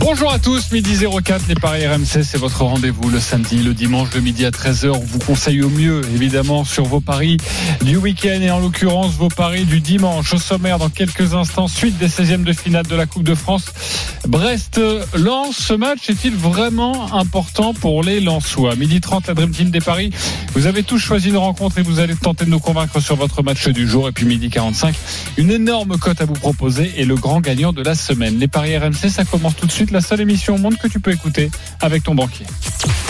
Bonjour à tous, midi 04, les Paris RMC, c'est votre rendez-vous le samedi, le dimanche de midi à 13h. On vous conseille au mieux, évidemment, sur vos paris du week-end et en l'occurrence vos paris du dimanche. Au sommaire, dans quelques instants, suite des 16e de finale de la Coupe de France. Brest lance ce match est-il vraiment important pour les Lensois? Midi 30, la Dream Team des Paris. Vous avez tous choisi une rencontre et vous allez tenter de nous convaincre sur votre match du jour. Et puis midi 45, une énorme cote à vous proposer et le grand gagnant de la semaine. Les Paris RMC, ça commence tout de suite la seule émission au monde que tu peux écouter avec ton banquier.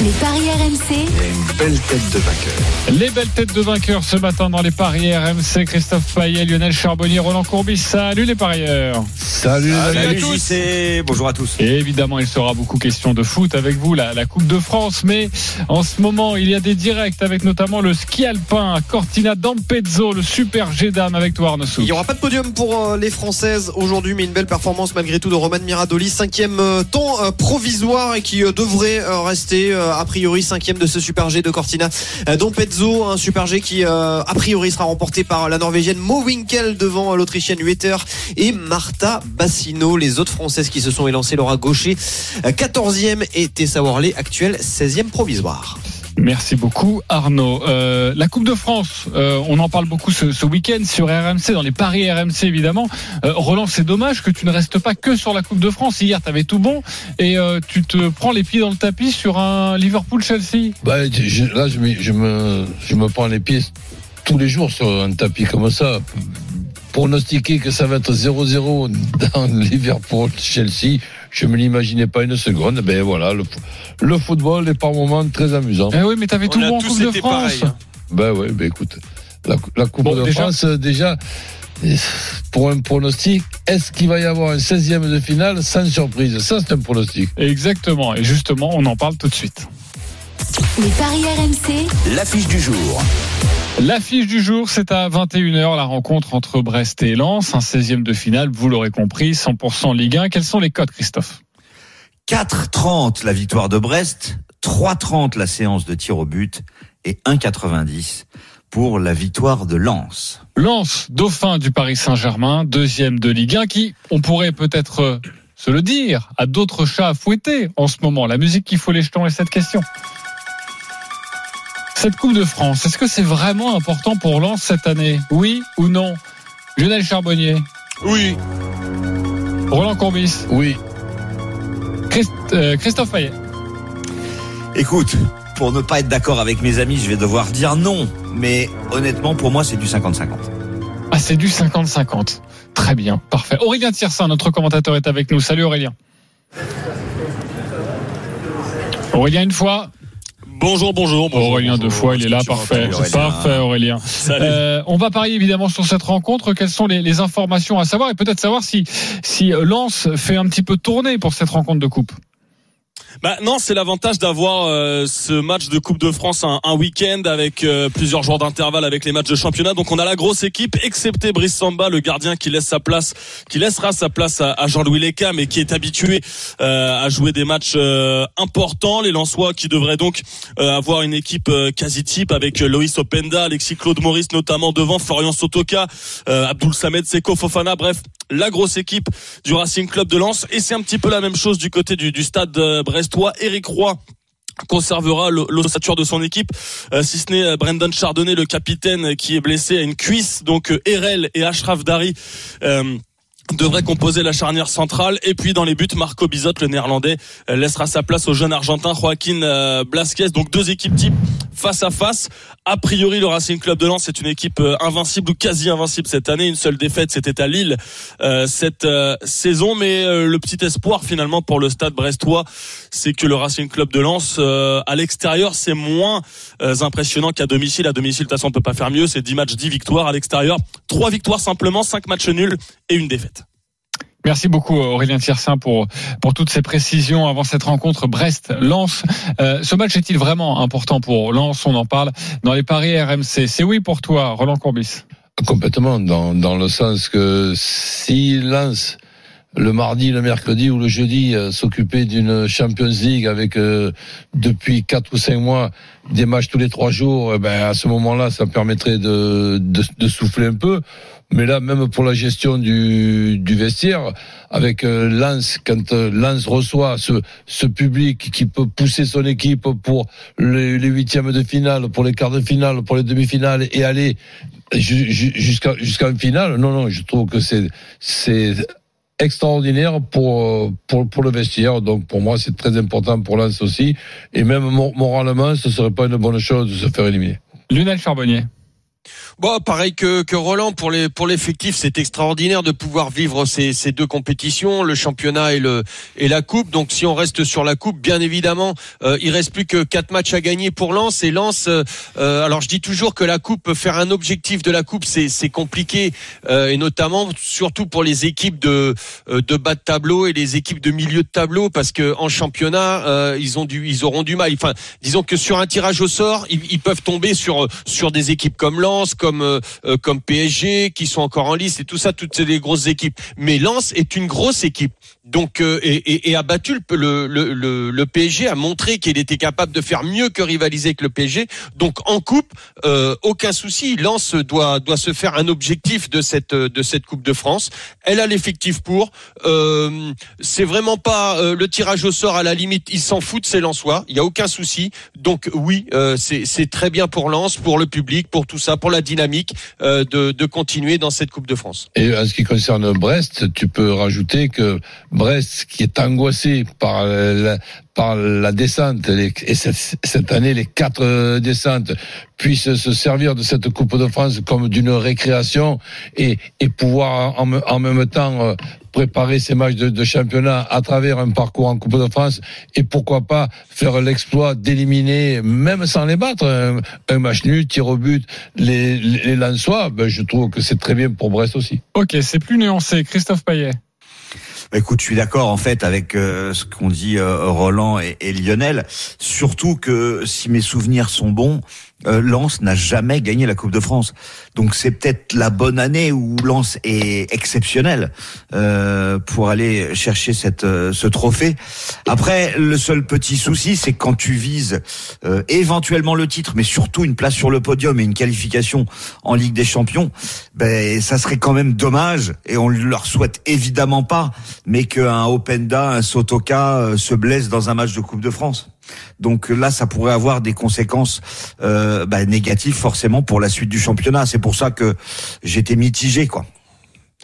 Les paris RMC. une belle tête de vainqueur. Les belles têtes de vainqueurs ce matin dans les paris RMC. Christophe Payet, Lionel Charbonnier, Roland Courbis. Salut les parieurs. Salut, Salut à Salut tous. JC. Bonjour à tous. Et évidemment, il sera beaucoup question de foot avec vous, la, la Coupe de France. Mais en ce moment, il y a des directs avec notamment le ski alpin à Cortina d'Ampezzo, le super G d'âme avec toi Arnaud. Il n'y aura pas de podium pour euh, les Françaises aujourd'hui, mais une belle performance malgré tout de Roman Miradoli, cinquième euh, temps euh, provisoire et qui euh, devrait euh, rester euh, a priori cinquième de ce Super G de Cortina euh, D'Ampezzo, un Super G qui euh, a priori sera remporté par la Norvégienne Mo Winkel devant euh, l'Autrichienne Hueter et Marta Bassino. Les autres Françaises qui se sont élancées, Laura Gaucher, euh, 14e et Tessa Worley, actuelle 16e provisoire. Merci beaucoup Arnaud. Euh, la Coupe de France, euh, on en parle beaucoup ce, week-end sur RMC, dans les paris RMC évidemment. Euh, Roland, c'est dommage que tu ne restes pas que sur la Coupe de France. Hier, tu avais tout bon et tu te prends les pieds dans le tapis sur un Liverpool-Chelsea. Bah, là, je me, je, me, je me prends les pieds tous les jours sur un tapis comme ça. Pronostiquer que ça va être 0-0 dans Liverpool-Chelsea, je me l'imaginais pas une seconde. Ben voilà, le, le football est par moments très amusant. Eh oui, mais tu avais tout On a bon en tous Coupe de été France. pareils, hein. Ben ouais, ben écoute, la, la Coupe Bon, de déjà- France, déjà, pour un pronostic, est-ce qu'il va y avoir un 16e de finale sans surprise? Ça, c'est un pronostic. Exactement. Et justement, on en parle tout de suite. Les paris RMC. L'affiche du jour. L'affiche du jour, c'est à 21h, la rencontre entre Brest et Lens, un 16e de finale, vous l'aurez compris, 100% Ligue 1. Quels sont les codes, Christophe? 4,30 la victoire de Brest, 3,30 la séance de tir au but et 1,90 pour la victoire de Lens. Lens, dauphin du Paris Saint-Germain, deuxième de Ligue 1, qui, on pourrait peut-être se le dire, a d'autres chats à fouetter en ce moment. La musique qui faut les jetons est cette question. Cette Coupe de France, est-ce que c'est vraiment important pour Lens cette année? Oui ou non? Lionel Charbonnier Oui. Roland Courbis Oui, Christ- euh, Christophe Payet Écoute, pour ne pas être d'accord avec mes amis, je vais devoir dire non. Mais honnêtement, pour moi, c'est du 50-50. Ah, c'est du 50-50. Très bien, parfait. Aurélien Tiersin, notre commentateur, est avec nous. Salut Aurélien. Aurélien, une fois. Bonjour, bonjour. bonjour, Aurélien, bonjour. deux fois, il est là, parfait. Aurélien. Parfait, Aurélien. Euh, on va parier évidemment sur cette rencontre. Quelles sont les, les informations à savoir et peut-être savoir si, si Lens fait un petit peu tourner pour cette rencontre de coupe? Bah non, c'est l'avantage d'avoir euh, ce match de Coupe de France un, un week-end avec euh, plusieurs jours d'intervalle avec les matchs de championnat. Donc on a la grosse équipe, excepté Brice Samba, le gardien qui laisse sa place, qui laissera sa place à, à Jean-Louis Leca, mais qui est habitué euh, à jouer des matchs euh, importants. Les Lensois qui devraient donc euh, avoir une équipe euh, quasi type avec Loïs Openda, Alexis Claude Maurice notamment devant, Florian Sotoka, Abdoul Samed, Seko Fofana, bref, la grosse équipe du Racing Club de Lens. Et c'est un petit peu la même chose du côté du, du stade euh, brestois. Eric Roy conservera l'ossature de son équipe, euh, si ce n'est euh, Brendan Chardonnay, le capitaine euh, qui est blessé à une cuisse. Donc Erel et Ashraf Dari devraient composer la charnière centrale. Et puis dans les buts, Marco Bizot, le néerlandais, euh, laissera sa place au jeune argentin Joaquin euh, Blasquez. Donc deux équipes types face à face. A priori, le Racing Club de Lens est une équipe euh, invincible ou quasi invincible cette année. Une seule défaite, c'était à Lille euh, cette euh, saison. Mais euh, le petit espoir finalement pour le stade brestois, c'est que le Racing Club de Lens à l'extérieur, c'est moins impressionnant qu'à domicile. À domicile, de toute façon, on peut pas faire mieux. C'est 10 matchs, 10 victoires. À l'extérieur, 3 victoires simplement, 5 matchs nuls et une défaite. Merci beaucoup Aurélien Tiersin pour pour toutes ces précisions avant cette rencontre Brest-Lens. Euh, ce match est-il vraiment important pour Lens? On en parle dans les paris RMC. C'est oui pour toi, Roland Courbis. Complètement, dans, dans le sens que si Lens le mardi, le mercredi ou le jeudi euh, s'occuper d'une Champions League avec euh, depuis quatre ou cinq mois des matchs tous les trois jours, eh ben à ce moment-là, ça permettrait de, de, de souffler un peu. Mais là, même pour la gestion du, vestiaire, avec euh, Lens, quand euh, Lens reçoit ce, public qui peut pousser son équipe pour les, huitièmes de finale, pour les quarts de finale, pour les demi-finales et aller ju- ju- jusqu'à une finale, non, non, je trouve que c'est extraordinaire pour, le vestiaire. Donc pour moi, c'est très important pour Lens aussi. Et même mor- moralement, ce serait pas une bonne chose de se faire éliminer. Lionel Charbonnier. Bon, pareil que, que Roland pour les pour l'effectif, c'est extraordinaire de pouvoir vivre ces, ces deux compétitions, le championnat et le et la coupe. Donc si on reste sur la coupe, bien évidemment, euh, il reste plus que quatre matchs à gagner pour Lens et Lens. euh, euh, alors je dis toujours que la coupe, faire un objectif de la coupe, c'est c'est compliqué euh, et notamment surtout pour les équipes de euh, de bas de tableau et les équipes de milieu de tableau parce que en championnat, euh, ils ont du ils auront du mal. Enfin, disons que sur un tirage au sort, ils, ils peuvent tomber sur sur des équipes comme Lens, comme euh, euh, comme PSG qui sont encore en lice et tout ça, toutes ces grosses équipes. Mais Lens est une grosse équipe. Donc euh, et, et, et a battu le, le, le, le, PSG, a montré qu'il était capable de faire mieux que rivaliser avec le PSG. Donc en coupe, euh, aucun souci. Lens doit doit se faire un objectif de cette de cette Coupe de France. Elle a l'effectif pour. Euh, c'est vraiment pas euh, le tirage au sort à la limite. Ils s'en foutent, c'est Lensois. Il y a aucun souci. Donc oui, euh, c'est c'est très bien pour Lens, pour le public, pour tout ça, pour la dynamique euh, de de continuer dans cette Coupe de France. Et en ce qui concerne Brest, tu peux rajouter que Brest, qui est angoissé par la, par la descente, et cette, année les quatre euh, descentes, puisse se servir de cette Coupe de France comme d'une récréation et, pouvoir en, me- en même temps euh, préparer ces matchs de, championnat à travers un parcours en Coupe de France et pourquoi pas faire l'exploit d'éliminer, même sans les battre, un, match nul, tir au but, les, les, ben, je trouve que c'est très bien pour Brest aussi. Ok, c'est plus nuancé. Christophe Payet. Bah, écoute, je suis d'accord en fait avec euh, ce qu'ont dit euh, Roland et, et Lionel. Surtout que si mes souvenirs sont bons, euh, Lens n'a jamais gagné la Coupe de France. Donc c'est peut-être la bonne année où Lens est exceptionnel euh, pour aller chercher cette euh, ce trophée. Après, le seul petit souci, c'est quand tu vises euh, éventuellement le titre, mais surtout une place sur le podium et une qualification en Ligue des Champions, ben ça serait quand même dommage et on leur souhaite évidemment pas, mais qu'un Openda, un Sotoka euh, se blesse dans un match de Coupe de France. Donc là, ça pourrait avoir des conséquences euh, bah, négatives forcément pour la suite du championnat. C'est pour ça que j'étais mitigé, quoi.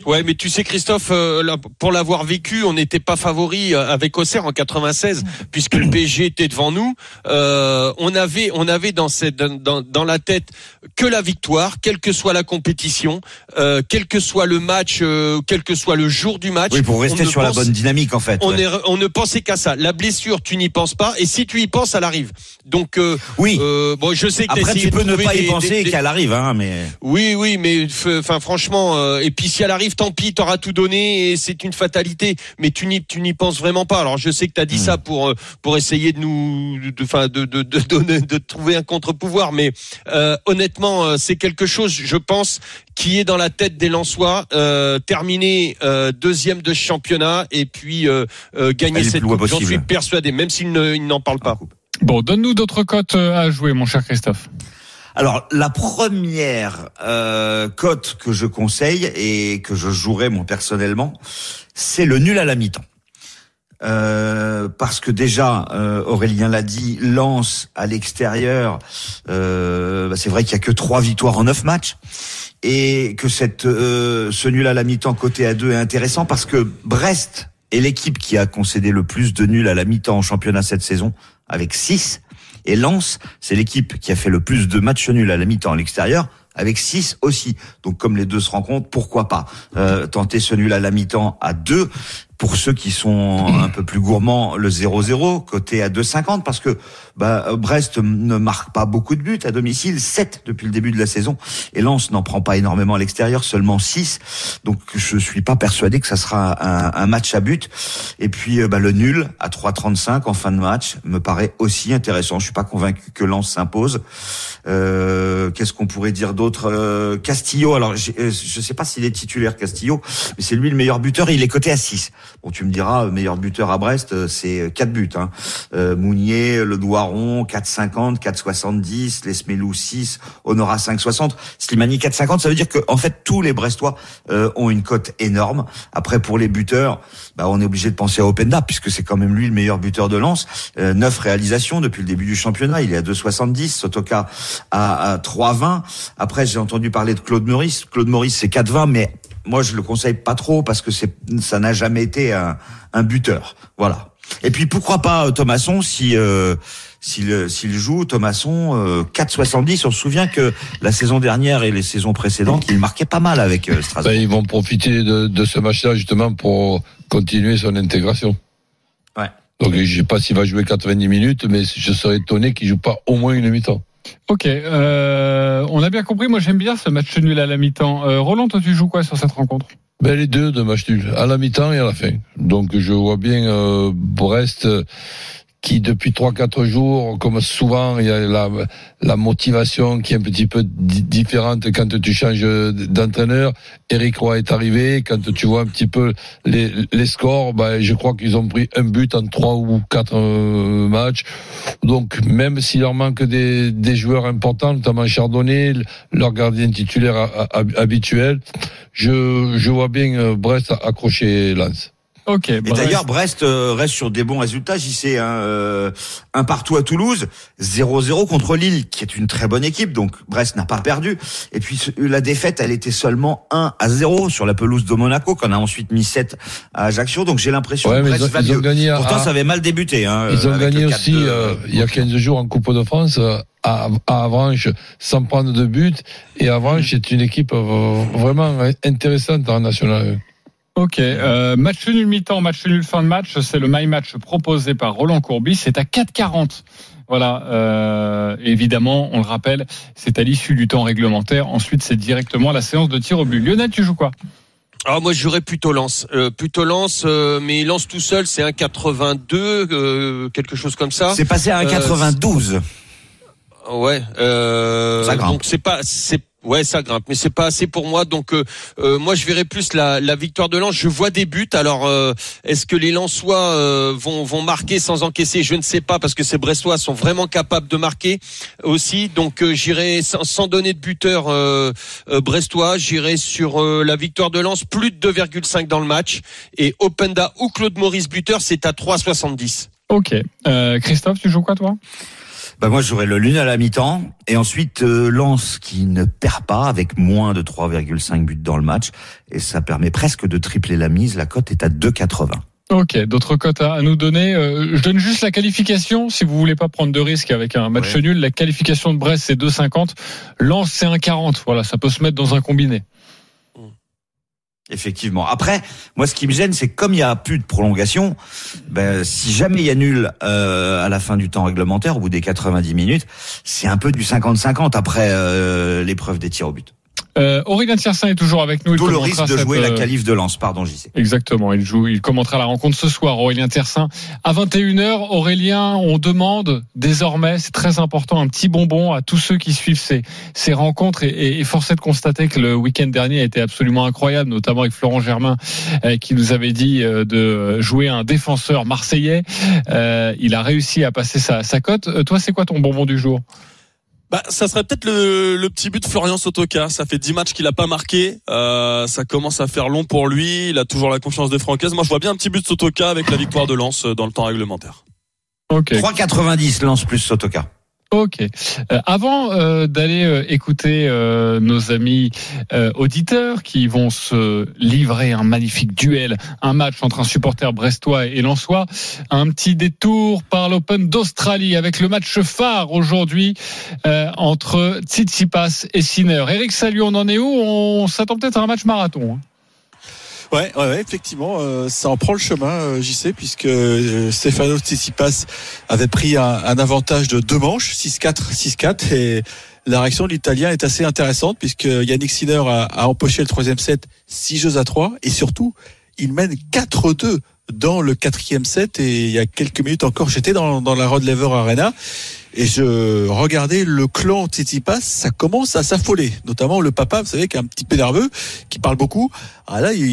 Ouais, mais tu sais Christophe, euh, pour l'avoir vécu, on n'était pas favori euh, avec Auxerre en 96 puisque le PSG était devant nous. Euh, on avait, on avait dans cette, dans, dans la tête que la victoire, quelle que soit la compétition, euh, quel que soit le match, euh, quel que soit le jour du match. Oui, pour rester sur la bonne dynamique en fait. On, ouais. est, on ne pensait qu'à ça. La blessure, tu n'y penses pas, et si tu y penses, elle arrive. Donc, euh, Oui. euh, bon, je sais que Après, tu peux ne pas y des- penser des- des- qu'elle arrive, hein, mais. oui, oui, mais enfin franchement, euh, et puis si elle arrive, tant pis, t'auras tout donné et c'est une fatalité. Mais tu n'y tu n'y penses vraiment pas. Alors je sais que t'as dit ça pour euh, pour essayer de nous, de, enfin de de de, donner- de trouver un contre-pouvoir, mais euh, honnêtement, euh, c'est quelque chose, je pense, qui est dans la tête des Lensois. Euh, terminer euh, deuxième de championnat et puis euh, euh, gagner cette coupe. J'en suis persuadé, même ils n'en parlent pas. Bon, donne-nous d'autres cotes à jouer, mon cher Christophe. Alors la première euh, cote que je conseille et que je jouerai moi personnellement, c'est le nul à la mi-temps. Euh, parce que déjà, euh, Aurélien l'a dit, Lens à l'extérieur, euh, bah, c'est vrai qu'il y a que trois victoires en neuf matchs et que cette ce nul à la mi-temps côté à deux est intéressant parce que Brest est l'équipe qui a concédé le plus de nuls à la mi-temps en championnat cette saison avec 6 et Lens, c'est l'équipe qui a fait le plus de matchs nuls à la mi-temps à l'extérieur avec 6 aussi. Donc comme les deux se rencontrent, pourquoi pas euh, tenter ce nul à la mi-temps à 2 pour ceux qui sont un peu plus gourmands, le 0-0 côté à 2,50 parce que bah, Brest ne marque pas beaucoup de buts à domicile, 7 depuis le début de la saison et Lens n'en prend pas énormément à l'extérieur, seulement 6. Donc je suis pas persuadé que ça sera un, match à but. Et puis euh, bah, le nul à 3,35 en fin de match me paraît aussi intéressant. Je suis pas convaincu que Lens s'impose. Euh, Qu'est-ce qu'on pourrait dire d'autre Euh, Castillo, alors euh, je sais pas s'il est titulaire Castillo, mais c'est lui le meilleur buteur. Il est coté à 6. Bon, tu me diras, meilleur buteur à Brest, euh, c'est quatre buts. Hein. Euh, Mounier, Le Doiron, 4,50, 4,70, Lesmelou 6, Honora 5,60, Slimani 4,50. Ça veut dire que en fait tous les Brestois euh, ont une cote énorme. Après pour les buteurs, bah, on est obligé de penser à Openda puisque c'est quand même lui le meilleur buteur de lance. Euh, neuf réalisations depuis le début du championnat. Il est à 2,70. Sotoka à, à 3,20. Après j'ai entendu parler de Claude Maurice. Claude Maurice c'est 4,20, mais moi je le conseille pas trop parce que c'est ça n'a jamais été un, un buteur. Voilà. Et puis pourquoi pas euh, Thomasson si euh, s'il s'il joue Thomasson euh, 4,70. On se souvient que la saison dernière et les saisons précédentes, il marquait pas mal avec euh, Strasbourg. Ben, ils vont profiter de, de ce match-là justement pour continuer son intégration. Ouais. Donc je sais pas s'il va jouer 90 minutes, mais je serais étonné qu'il joue pas au moins une mi-temps. Ok, euh, on a bien compris. Moi, j'aime bien ce match nul à la mi-temps. Euh, Roland, toi, tu joues quoi sur cette rencontre? Ben, les deux de match nul, à la mi-temps et à la fin. Donc je vois bien euh, Brest qui depuis trois quatre jours, comme souvent, il y a la, la motivation qui est un petit peu di- différente quand tu changes d'entraîneur. Eric Roy est arrivé, quand tu vois un petit peu les, les scores, ben, je crois qu'ils ont pris un but en trois ou quatre euh, matchs. Donc même s'il leur manque des, des joueurs importants, notamment Chardonnay, leur gardien titulaire habituel, je, je vois bien euh, Brest accrocher Lens. Ok. Et d'ailleurs, Brest euh, reste sur des bons résultats. J'y sais, hein, euh, un partout à Toulouse, 0-0 contre Lille, qui est une très bonne équipe. Donc Brest n'a pas perdu. Et puis la défaite, elle était seulement 1 à 0 sur la pelouse de Monaco, qu'on a ensuite mis 7 à Ajaccio. Donc j'ai l'impression Ouais, que Brest ils ont- va ils ont à- Pourtant, ça avait mal débuté. Hein, Ils ont euh, gagné aussi 4-2, euh, il y a 15 jours en Coupe de France euh, à, à Avranches sans prendre de but. Et Avranches est une équipe euh, vraiment intéressante en national. Ok, euh, match nul mi-temps, match nul fin de match, c'est le my match proposé par Roland Courbis, c'est à 4,40. Voilà, euh, évidemment, on le rappelle, c'est à l'issue du temps réglementaire. Ensuite, c'est directement la séance de tir au but. Lionel, tu joues quoi? Ah moi je jouerais plutôt Lance, euh, plutôt Lance, euh, mais Lance tout seul c'est un 82, euh, quelque chose comme ça. C'est passé à un Euh, 92. Ouais. Euh. Donc c'est pas, c'est ouais ça grimpe, mais c'est pas assez pour moi. Donc euh, euh, moi je verrais plus la, la victoire de Lens. Je vois des buts. Alors euh, est-ce que les Lensois euh, vont vont marquer sans encaisser? Je ne sais pas parce que ces Brestois sont vraiment capables de marquer aussi. Donc euh, j'irai sans, sans donner de buteur euh, brestois. J'irai sur la victoire de Lens plus de 2,5 dans le match et Openda ou Claude Maurice buteur c'est à 3,70. Ok. Christophe, tu joues quoi toi? Bah moi j'aurais le Lune à la mi-temps et ensuite euh, Lens qui ne perd pas avec moins de 3,5 buts dans le match et ça permet presque de tripler la mise. La cote est à 2,80. Ok, d'autres cotes à nous donner. Euh, je donne juste la qualification, si vous voulez pas prendre de risques avec un match Ouais. nul. La qualification de Brest, c'est 2,50. Lens, c'est 1,40. Voilà, ça peut se mettre dans un combiné. Effectivement. Après, moi, ce qui me gêne, c'est comme il y a plus de prolongation, ben, si jamais il y a nul euh, à la fin du temps réglementaire, au bout des 90 minutes, c'est un peu du 50-50 après euh, l'épreuve des tirs au but. Euh, Aurélien Tiersin est toujours avec nous. Il D'où le risque de cette, jouer la euh, qualif de lance. Pardon, j'y sais. Exactement, il joue, il commentera la rencontre ce soir, Aurélien Tersin. À 21h, Aurélien, on demande désormais, c'est très important, un petit bonbon à tous ceux qui suivent ces, ces rencontres et, et, et force est de constater que le week-end dernier a été absolument incroyable, notamment avec Florent Germain euh, qui nous avait dit euh, de jouer un défenseur marseillais. Euh, il a réussi à passer sa, sa cote. Euh, toi, c'est quoi ton bonbon du jour? Bah, ça serait peut-être le, le petit but de Florian Sotoka. Ça fait 10 matchs qu'il a pas marqué. Euh, ça commence à faire long pour lui. Il a toujours la confiance des Francaise. Moi, je vois bien un petit but de Sotoka avec la victoire de Lens euh, dans le temps réglementaire. Ok. 3,90 lance plus Sotoka. Ok. Euh, avant euh, d'aller euh, écouter euh, nos amis euh, auditeurs qui vont se livrer un magnifique duel, un match entre un supporter brestois et lensois, un petit détour par l'Open d'Australie avec le match phare aujourd'hui euh, entre Tsitsipas et Sinner. Eric Salut, on en est où? On s'attend peut-être à un match marathon. hein. Ouais, ouais, ouais, effectivement, euh, ça en prend le chemin, euh, j'y sais, puisque euh, Stefano Tsitsipas avait pris un, un avantage de deux manches, 6-4, 6-4, et la réaction de l'Italien est assez intéressante, puisque Yannick Sinner a, a empoché le troisième set 6 jeux à 3, et surtout, il mène 4-2 dans le quatrième set et il y a quelques minutes encore, j'étais dans, dans la Rod Laver Arena et je regardais le clan Tsitsipas, ça commence à s'affoler, notamment le papa, vous savez, qui est un petit peu nerveux, qui parle beaucoup. Ah là, il,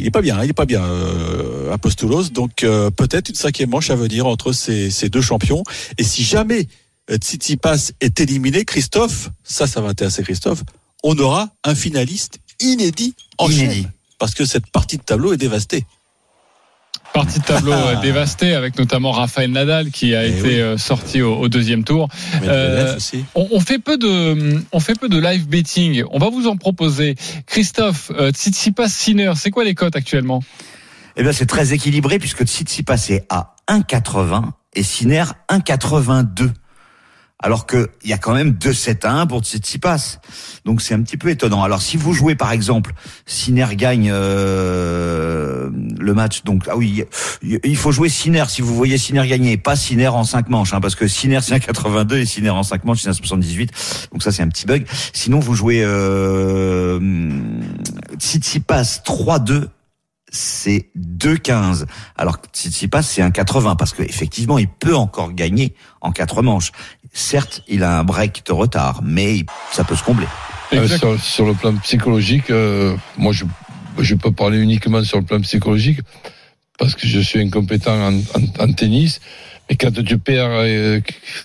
il est pas bien, il est pas bien, euh, Apostolos. Donc euh, peut-être une cinquième manche à venir entre ces, ces deux champions. Et si jamais euh, Tsitsipas est éliminé, Christophe, ça, ça va intéresser Christophe, on aura un finaliste inédit en chaîne. Parce que cette partie de tableau est dévastée. Partie de tableau euh, dévastée avec notamment Raphaël Nadal qui a Eh été oui. euh, sorti au, au deuxième tour. Euh. On, on fait peu de, on fait peu de live betting. On va vous en proposer. Christophe, Tsitsipas Sinner, c'est quoi les cotes actuellement? Eh bien, c'est très équilibré puisque Tsitsipas est à 1,80 et Sinner 1,82. Alors que il y a quand même 2-7 à 1 pour Tsitsipas. Donc c'est un petit peu étonnant. Alors si vous jouez par exemple, Sinner gagne euh, le match. Donc ah oui, il faut jouer Sinner si vous voyez Sinner gagner, pas Sinner en 5 manches, hein, parce que Sinner c'est 1,82 et Sinner en 5 manches c'est 1,78. Donc ça c'est un petit bug. Sinon vous jouez euh, Tsitsipas 3-2 c'est 2,15. Alors que Tsitsipas, c'est un 80 parce qu'effectivement, il peut encore gagner en quatre manches. Certes, il a un break de retard, mais ça peut se combler. Euh, sur, sur le plan psychologique, euh, moi je, je peux parler uniquement sur le plan psychologique parce que je suis incompétent en, en- en tennis. Mais quand tu perds euh,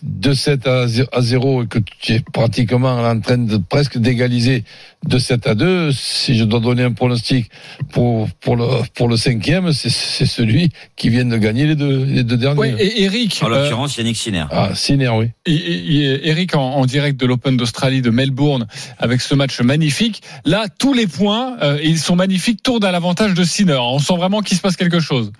2-7 à zé- à 0 et que tu es pratiquement en train de presque d'égaliser 2-7 à 2, si je dois donner un pronostic pour, pour, le, pour le cinquième, c'est c'est celui qui vient de gagner les deux, les deux derniers. Ouais, et Eric, En euh, l'occurrence, Yannick Sinner. Ah, Sinner, oui. Et- et- et Eric en, en direct de l'Open d'Australie de Melbourne avec ce match magnifique. Là, tous les points, euh, ils sont magnifiques, tournent à l'avantage de Sinner. On sent vraiment qu'il se passe quelque chose.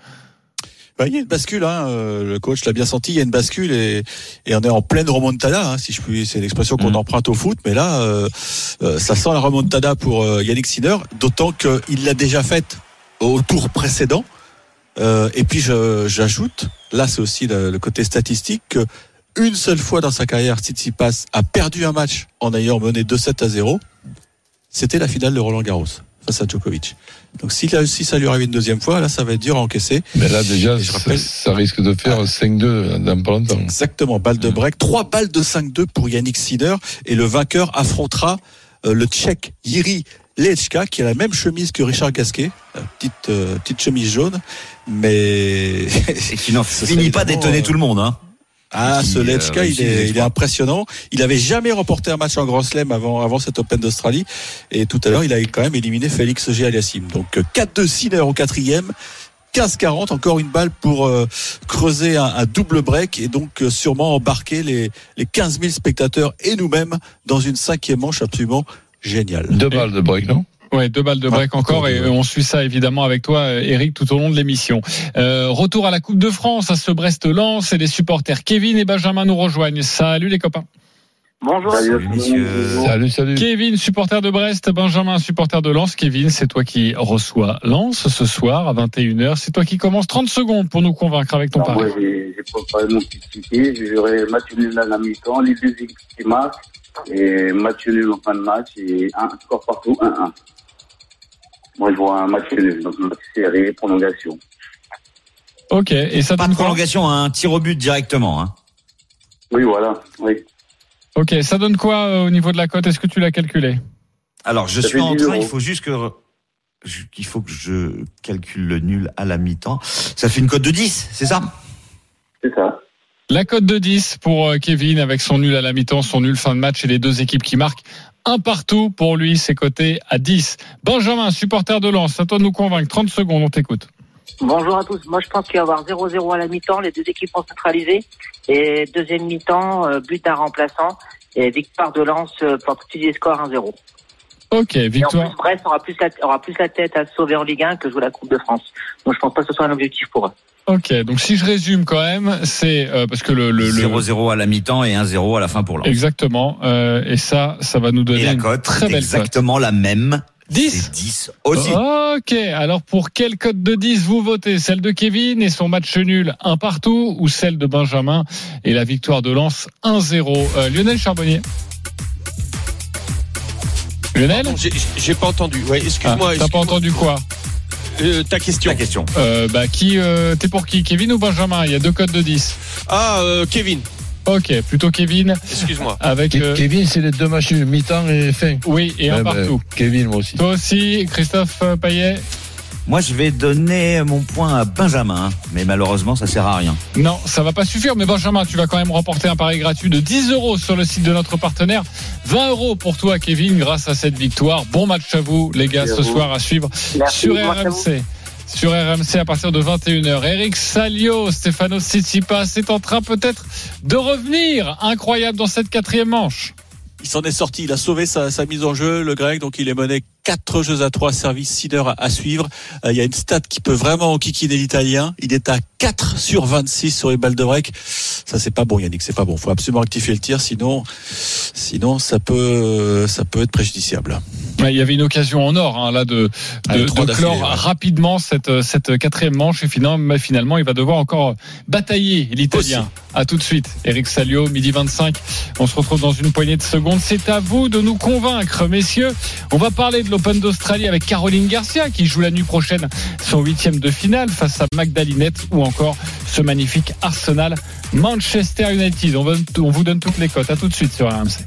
Bah, il y a une bascule, hein, euh, le coach l'a bien senti, il y a une bascule et, et on est en pleine remontada, hein, si je puis, c'est l'expression qu'on Mhm. emprunte au foot, mais là, euh, euh, ça sent la remontada pour euh, Yannick Sinner, d'autant qu'il l'a déjà faite au tour précédent. Euh, et puis j'ajoute, là c'est aussi le, le côté statistique, que une seule fois dans sa carrière, Tsitsipas a perdu un match en ayant mené 2-7 à 0. C'était la finale de Roland Garros face à Djokovic. Donc si, là, si ça lui arrive une deuxième fois, là ça va être dur à encaisser. Mais là, déjà, je ça, rappelle- ça risque de faire 5-2 dans pas longtemps. Exactement, balle de break. Trois balles de 5-2 pour Yannick Sinner. Et le vainqueur affrontera euh, le Tchèque Yiri Lechka, qui a la même chemise que Richard Gasquet. euh, Petite, euh, petite chemise jaune. Mais. Et qui n'en finit pas d'étonner euh, tout le monde. Hein. Ah, Qui, ce euh, Lechka, il réussit les est, il est impressionnant. Il avait jamais remporté un match en Grand Chelem avant, avant cet Open d'Australie. Et tout à l'heure, il a quand même éliminé Félix G. Donc, euh, 4-2 Sinner au quatrième. 15-40, encore une balle pour euh, creuser un, un double break et donc euh, sûrement embarquer les, les 15 000 spectateurs et nous-mêmes dans une cinquième manche absolument géniale. Deux balles de break, non? Ouais, deux balles de break Ouais, encore encore et on suit ça évidemment avec toi, Eric, tout au long de l'émission. Euh, retour à la Coupe de France, à ce Brest-Lens et les supporters Kevin et Benjamin nous rejoignent. Salut les copains. Bonjour. Salut, messieurs. Salut, salut. Kevin, supporter de Brest, Benjamin, supporter de Lens. Kevin, c'est toi qui reçois Lens ce soir à 21h. C'est toi qui commence 30 secondes pour nous convaincre avec ton Alors, pari. moi, j'ai préparé mon petit ticket. J'aurai match nul à la mi-temps, les deux équipes qui marquent, et match nul en fin de match, et un score partout, 1-1. Moi, je vois un match nul, donc match serré, prolongation. Ok, et ça Pas donne de prolongation, un tir au but directement. Hein. Oui, voilà, oui. Ok, ça donne quoi euh, au niveau de la cote? Est-ce que tu l'as calculé? Alors, je Ça suis en 10 train, il faut juste que je- qu'il faut que je calcule le nul à la mi-temps. Ça fait une cote de 10, c'est ça? C'est ça. La cote de 10 pour euh, Kevin avec son nul à la mi-temps, son nul fin de match et les deux équipes qui marquent. Un partout pour lui, c'est coté à 10. Benjamin, supporter de Lens, à toi de nous convaincre. 30 secondes, on t'écoute. Bonjour à tous. Moi, je pense qu'il va y avoir 0-0 à la mi-temps. Les deux équipes vont centraliser. Et deuxième mi-temps, euh, but à remplaçant. Et victoire de Lens euh, pour petit des scores 1-0. Ok, Et en victoire. plus, Brest aura plus, la, aura plus la tête à sauver en Ligue 1 que jouer la Coupe de France. Donc, je pense pas que ce soit un objectif pour eux. Ok, donc si je résume quand même, c'est euh, parce que le, le, le- 0-0 à la mi-temps et 1-0 à la fin pour Lens. exactement, euh, et ça, ça va nous donner Et la une cote, très est belle cote. exactement la même. 10 C'est 10 aussi. Ok, alors pour quelle cote de 10 vous votez? Celle de Kevin et son match nul un partout ou celle de Benjamin et la victoire de Lens 1-0 Euh, Lionel Charbonnier Lionel? J'ai- pas entendu. Ouais, Ah, excuse-moi. T'as pas excuse-moi. entendu quoi? Euh, ta question. Ta question. Euh, bah, qui, euh, t'es pour qui? Kevin ou Benjamin? Il y a deux codes de 10. Ah, euh, Kevin. Ok, plutôt Kevin. Excuse-moi. Avec. Ke- euh, Kevin, c'est les deux matchs mi-temps et fin. oui, et un Ouais, bah, partout. Kevin, moi aussi. Toi aussi, Christophe Payet Moi, je vais donner mon point à Benjamin, hein, mais malheureusement, ça sert à rien. Non, ça va pas suffire, mais Benjamin, tu vas quand même remporter un pari gratuit de 10 euros sur le site de notre partenaire. 20 euros pour toi, Kevin, grâce à cette victoire. Bon match à vous, les gars, Merci ce soir à suivre Merci, sur. RMC. Sur RMC à partir de 21h. Eric Salio, Stefano Tsitsipas est en train peut-être de revenir. Incroyable dans cette quatrième manche. Il s'en est sorti, il a sauvé sa, sa mise en jeu, le grec, donc il est mené 4 jeux à 3, service 6 heures à, à suivre. Euh, il y a une stat qui peut vraiment enquiquiner l'italien. Il est à 4 sur 26 sur les balles de break. Ça, c'est pas bon, Yannick, c'est pas bon. faut absolument rectifier le tir, sinon, sinon ça peut, ça peut être préjudiciable. Il y avait une occasion en or hein, là de, de, de clore ouais. rapidement cette, cette quatrième manche et finalement il va devoir encore batailler l'Italien. À tout de suite, Eric Salio, midi 25. On se retrouve dans une poignée de secondes. C'est à vous de nous convaincre, messieurs. On va parler de l'Open d'Australie avec Caroline Garcia qui joue la nuit prochaine son huitième de finale face à Magdalinette ou encore ce magnifique Arsenal Manchester United. On, va- on vous donne toutes les cotes. À tout de suite sur RMC.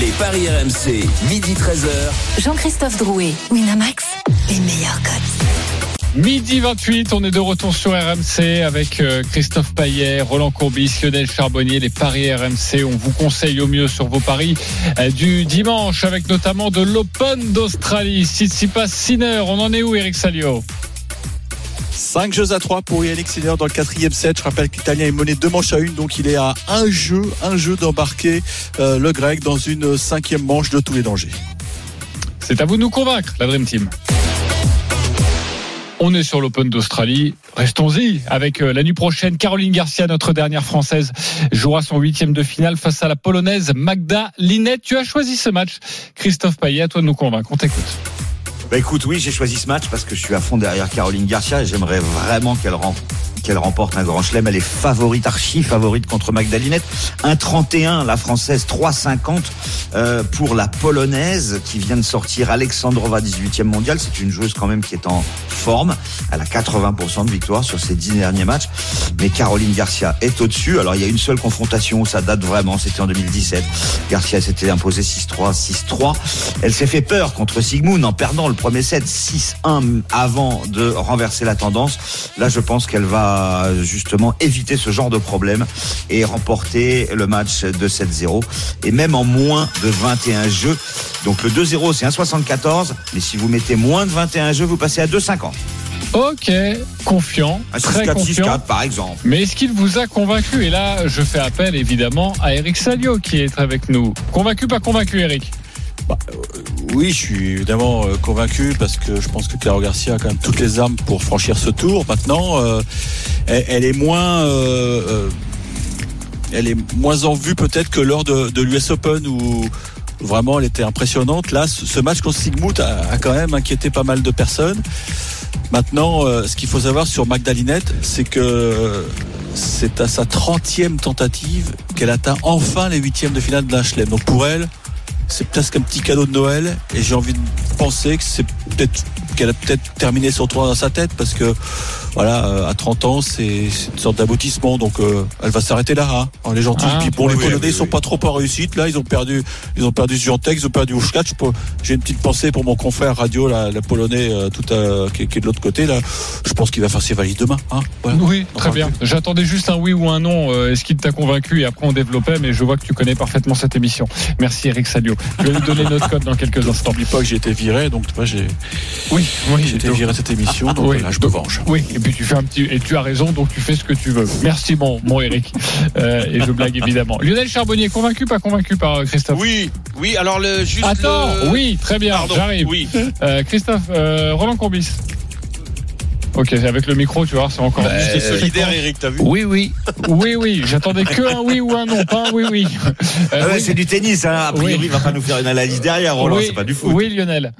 Les paris RMC, midi 13h. Jean-Christophe Drouet, Winamax, les meilleurs codes. Midi 28, on est de retour sur RMC avec euh, Christophe Paillet, Roland Courbis, Lionel Charbonnier, les paris RMC. On vous conseille au mieux sur vos paris euh, du dimanche avec notamment de l'Open d'Australie. Tsitsipas Sinner, on en est où Eric Salio? 5 jeux à 3 pour Yannick Sinner dans le quatrième set. Je rappelle que l'Italien est mené deux manches à une, donc il est à un jeu, un jeu d'embarquer euh, le grec dans une cinquième manche de tous les dangers. C'est à vous de nous convaincre, la Dream Team. On est sur l'Open d'Australie. Restons-y avec euh, la nuit prochaine. Caroline Garcia, notre dernière française, jouera son huitième de finale face à la polonaise Magda Linette. Tu as choisi ce match. Christophe Payet, à toi de nous convaincre. On t'écoute. Bah écoute, oui, j'ai choisi ce match parce que je suis à fond derrière Caroline Garcia et j'aimerais vraiment qu'elle rem- qu'elle remporte un grand chelem. Elle est favorite, archi favorite contre Magdalinette. 1,31 la française, 3,50 euh, pour la polonaise qui vient de sortir Alexandrova 18e mondiale. C'est une joueuse quand même qui est en forme. Elle a 80% de victoire sur ses 10 derniers matchs. Mais Caroline Garcia est au-dessus. Alors il y a une seule confrontation où ça date vraiment, c'était en 2017. Garcia s'était imposée 6-3, 6-3. Elle s'est fait peur contre Sigmund en perdant le premier set 6-1 avant de renverser la tendance. Là, je pense qu'elle va justement éviter ce genre de problème et remporter le match de 7-0 et même en moins de 21 jeux. Donc le 2-0 c'est 1,74 mais si vous mettez moins de 21 jeux, vous passez à 2,50. Ok, confiant, très 6-4, confiant. 6-4 par exemple. Mais est-ce qu'il vous a convaincu? Et là, je fais appel évidemment à Eric Salio qui est avec nous. Convaincu, pas convaincu, Eric? Oui, je suis évidemment euh, convaincu parce que je pense que Clara Garcia a quand même toutes les armes pour franchir ce tour. Maintenant, euh, elle, est moins, euh, euh, elle est moins en vue peut-être que lors de, l'US Open où vraiment elle était impressionnante. Là, ce, match contre Sigmund a, quand même inquiété pas mal de personnes. Maintenant, euh, ce qu'il faut savoir sur Magdalinette, c'est que c'est à sa 30e tentative qu'elle atteint enfin les huitièmes de finale de l'H-Lem. Donc pour elle, c'est presque un petit cadeau de Noël et j'ai envie de penser que c'est peut-être qu'elle a peut-être terminé son tour dans sa tête parce que voilà euh, à 30 ans c'est une sorte d'aboutissement donc euh, elle va s'arrêter là hein, en les gentils Ah, puis bon les Polonais oui, sont oui. pas trop en réussite là ils ont perdu ils ont perdu Ziontek ils ont perdu peux- j'ai une petite pensée pour mon confrère radio là, le Polonais euh, tout à, qui, est- qui est de l'autre côté là je pense qu'il va faire ses valises demain hein, voilà. Oui, très bien. J'attendais juste un oui ou un non. Est-ce qu'il t'a convaincu? Et après, on développait, mais je vois que tu connais parfaitement cette émission. Merci, Eric Salio. Je vais nous donner notre code dans quelques instants. N'oublie pas que j'ai été viré donc tu vois j'ai Oui, oui, j'ai été donc- viré de cette émission donc Oui. voilà, je me venge Oui, et puis tu fais un petit, et tu as raison, donc tu fais ce que tu veux. Merci, mon, mon Eric. Euh, et je blague évidemment. Lionel Charbonnier, convaincu, pas convaincu par euh, Christophe? Oui, oui. Alors le juste. Attends, le- oui, très bien, j'arrive. Oui. Euh, Christophe, euh, Roland Courbis. Ok, avec le micro, tu vois, c'est encore. Bah, Euh, solidaire, Eric. T'as vu Oui, oui. Oui, oui, j'attendais que un oui ou un non, pas un oui, oui. Euh, Ah ouais, oui. C'est du tennis, hein. a priori Oui. il va pas nous faire une analyse derrière, Roland, oui, c'est pas du foot. Oui, Lionel.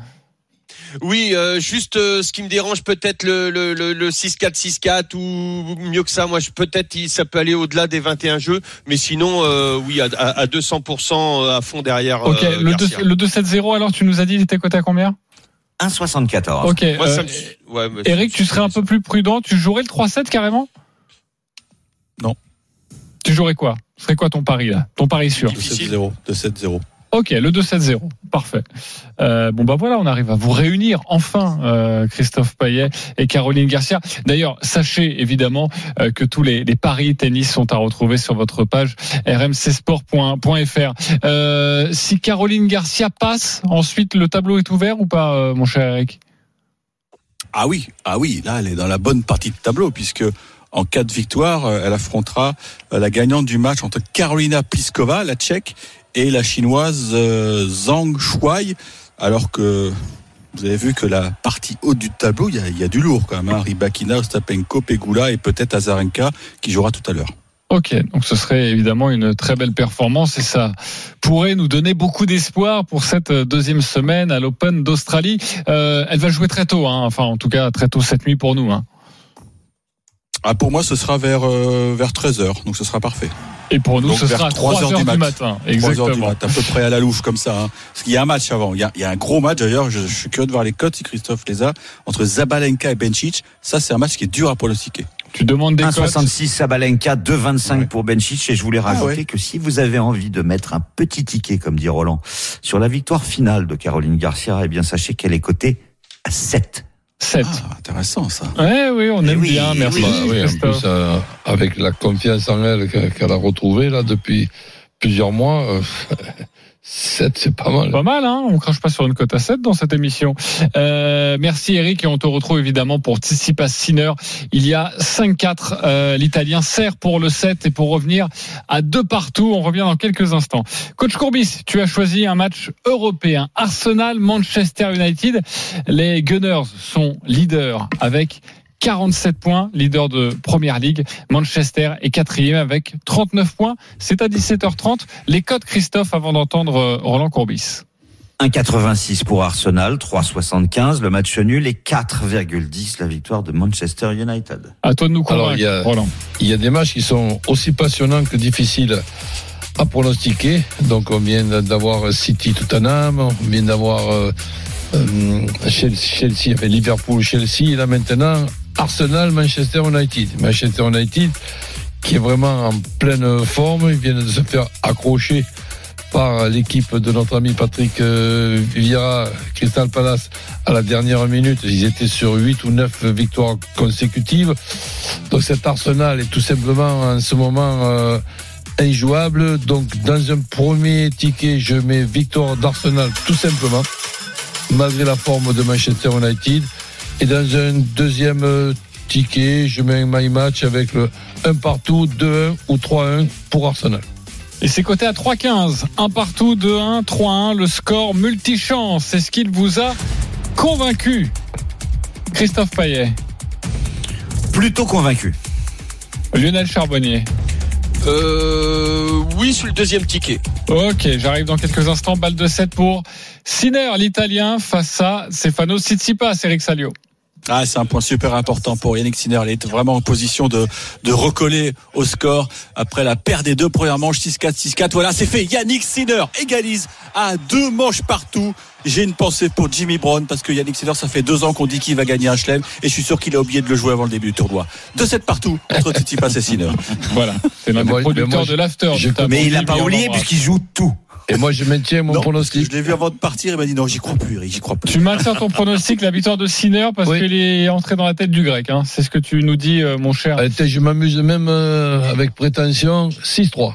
Oui, euh, juste euh, ce qui me dérange peut-être le, le, le, le 6-4, 6-4 ou mieux que ça, moi je peut-être il- ça peut aller au-delà des 21 jeux, mais sinon euh, oui à, à, à 200% à fond derrière. Ok, euh, le, Garcia. 2, le 2-7-0, alors tu nous as dit, il était coté à combien? 1,74. Ok. Moi, euh, me- ouais, mais- Eric, tu serais un peu plus prudent. Tu jouerais le 3-7 carrément? Non. Tu jouerais quoi? Ce serait quoi ton pari là? Ton pari sûr? 2-7-0. 2-7-0. Ok, le 2-7-0. Parfait. Euh, bon, bah voilà, on arrive à vous réunir enfin, euh, Christophe Payet et Caroline Garcia. D'ailleurs, sachez évidemment euh, que tous les, paris tennis sont à retrouver sur votre page rmcsport.fr. Si Caroline Garcia passe, ensuite le tableau est ouvert ou pas, mon cher Eric? Ah oui, ah oui, là elle est dans la bonne partie de tableau puisque en cas de victoire, elle affrontera la gagnante du match entre Carolina Pliskova, la Tchèque, et la chinoise euh, Zhang Shuai. Alors que vous avez vu que la partie haute du tableau, il y a, du lourd quand même. Hein. Rybakina, Ostapenko, Pegula et peut-être Azarenka qui jouera tout à l'heure. Ok, donc ce serait évidemment une très belle performance et ça pourrait nous donner beaucoup d'espoir pour cette deuxième semaine à l'Open d'Australie. Euh, elle va jouer très tôt, hein. enfin en tout cas très tôt cette nuit pour nous. Hein. Ah, pour moi, ce sera vers, euh, vers 13h, donc ce sera parfait. Et pour nous, Donc ce vers sera à 3 3 heures heures du, du mat. matin. 3 heures du Exactement. mat, à peu près à la louche comme ça. Hein. Parce qu'il y a un match avant. Il y a, il y a un gros match d'ailleurs. Je, je suis curieux de voir les cotes si Christophe les a entre Zabalenka et Bencic. Ça, c'est un match qui est dur à pronostiquer. Tu demandes des cotes 1,66 Sabalenka, 2,25 Ouais. pour Bencic. Et je voulais rajouter ouais. que si vous avez envie de mettre un petit ticket, comme dit Roland, sur la victoire finale de Caroline Garcia, eh bien sachez qu'elle est cotée à 7. 7. Ah, intéressant ça. Ouais, oui, on Eh aime oui, bien, oui, merci. Bah oui, en plus, euh, avec la confiance en elle que- qu'elle a retrouvée là depuis plusieurs mois, euh, 7 c'est pas mal. Pas mal, hein on crache pas sur une cote à 7 dans cette émission. Euh, merci Eric et on te retrouve évidemment pour Tsitsipas Sinner. Il y a 5-4. Euh, L'Italien sert pour le 7 et pour revenir à deux partout. On revient dans quelques instants. Coach Courbis, tu as choisi un match européen. Arsenal, Manchester United. Les Gunners sont leaders avec 47 points, leader de Première Ligue. Manchester est quatrième avec 39 points. C'est à 17h30. Les codes Christophe avant d'entendre euh, Roland Courbis. 1,86 pour Arsenal, 3,75 le match nul et 4,10 la victoire de Manchester United. À toi de nous convaincre, Alors, il y a- Roland. Il y a des matchs qui sont aussi passionnants que difficiles à pronostiquer. Donc on vient d'avoir City Tottenham, on vient d'avoir euh, euh, Chelsea, Chelsea, enfin, Liverpool, Chelsea, et là maintenant Arsenal, Manchester United. Manchester United qui est vraiment en pleine forme, ils viennent de se faire accrocher par l'équipe de notre ami Patrick euh, Vieira, Crystal Palace, à la dernière minute. Ils étaient sur 8 ou 9 victoires consécutives. Donc cet Arsenal est tout simplement en ce moment euh, injouable. Donc dans un premier ticket, je mets victoire d'Arsenal tout simplement, malgré la forme de Manchester United. Et dans un deuxième euh, ticket, je mets un my match avec le 1 partout, 2-1 ou 3-1 pour Arsenal. Et c'est coté à 3-15. Un partout, 2-1, 3-1. Le score multichance. C'est ce qu'il vous a convaincu. Christophe Payet, Plutôt convaincu. Lionel Charbonnier. Euh, oui, sur le deuxième ticket. Ok, j'arrive dans quelques instants. Balle de 7 pour Sinner, l'Italien, face à Stefano Tsitsipas, Eric Salio. Ah, c'est un point super important pour Yannick Sinner. Il est vraiment en position de, de recoller au score après la perte des deux premières manches 6-4, 6-4. Voilà, c'est fait. Yannick Sinner égalise à deux manches partout. J'ai une pensée pour Jimmy Brown parce que Yannick Sinner, ça fait deux ans qu'on dit qu'il va gagner un chelem et je suis sûr qu'il a oublié de le jouer avant le début du tournoi. 2-7 partout entre Tsitsipas et Sinner. Voilà, c'est l'un des producteurs de l'after. Mais il n'a pas oublié puisqu'il joue tout. Et moi, je maintiens mon Non, pronostic. je l'ai vu avant de partir, il m'a dit non, j'y crois plus, Eric, j'y crois plus. Tu maintiens ton pronostic, la victoire de Sinner, parce Oui. qu'il est entré dans la tête du grec. Hein. C'est ce que tu nous dis, euh, mon cher. Allez, je m'amuse même euh, avec prétention 6-3.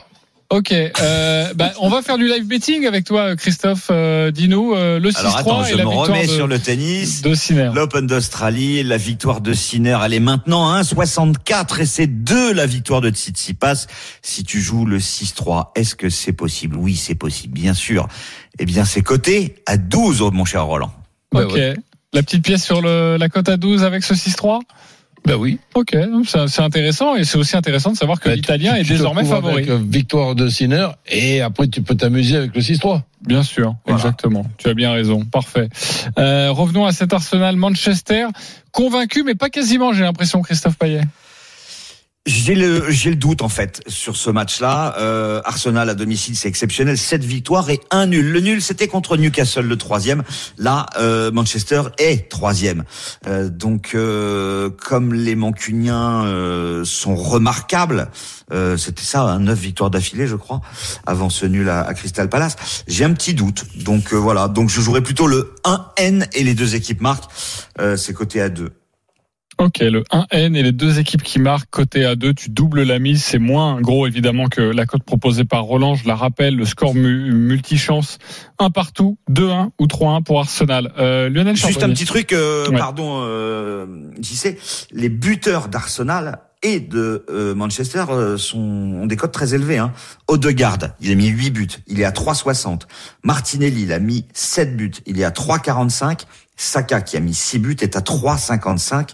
Ok, euh, bah, on va faire du live betting avec toi, Christophe. Euh, Dis-nous euh, le 6-3 Alors attends, et je la me victoire remets de, sur le tennis. de Sinner. L'Open d'Australie, la victoire de Sinner, elle est maintenant à 1,64 et c'est 2 la victoire de Tsitsipas. Si tu joues le 6-3, est-ce que c'est possible? Oui, c'est possible, bien sûr. Eh bien, c'est coté à 12, oh, mon cher Roland. Ok, ouais. la petite pièce sur le, la cote à 12 avec ce 6-3 Ben oui. Ok, c'est intéressant et c'est aussi intéressant de savoir que Ben, l'Italien est désormais favori. Avec euh, victoire de Sinner et après tu peux t'amuser avec le 6-3. Bien sûr, Voilà. exactement. Tu as bien raison. Parfait. Euh, revenons à cet Arsenal Manchester. Convaincu, mais pas quasiment, j'ai l'impression, Christophe Payet. J'ai le j'ai le doute en fait sur ce match-là. Euh, Arsenal à domicile c'est exceptionnel, sept victoires et un nul. Le nul c'était contre Newcastle le troisième. Là euh, Manchester est troisième. Euh, donc euh, comme les Mancuniens euh, sont remarquables, euh, c'était ça, hein, neuf victoires d'affilée je crois avant ce nul à, Crystal Palace. J'ai un petit doute. Donc voilà, donc je jouerai plutôt le 1N et les deux équipes marquent. C'est côté à 2. Ok, le 1N et les deux équipes qui marquent côté A2, tu doubles la mise, c'est moins gros évidemment que la cote proposée par Roland, je la rappelle, le score mu- multichance, un partout, 2-1 ou 3-1 pour Arsenal. Euh, Lionel Juste un petit truc, euh, Ouais. pardon, euh, j'y sais, les buteurs d'Arsenal et de euh, Manchester euh, sont ont des cotes très élevées. Hein. Odegaard, il a mis 8 buts, il est à 3,60. Martinelli, il a mis 7 buts, il est à 3,45. Saka qui a mis 6 buts est à 3,55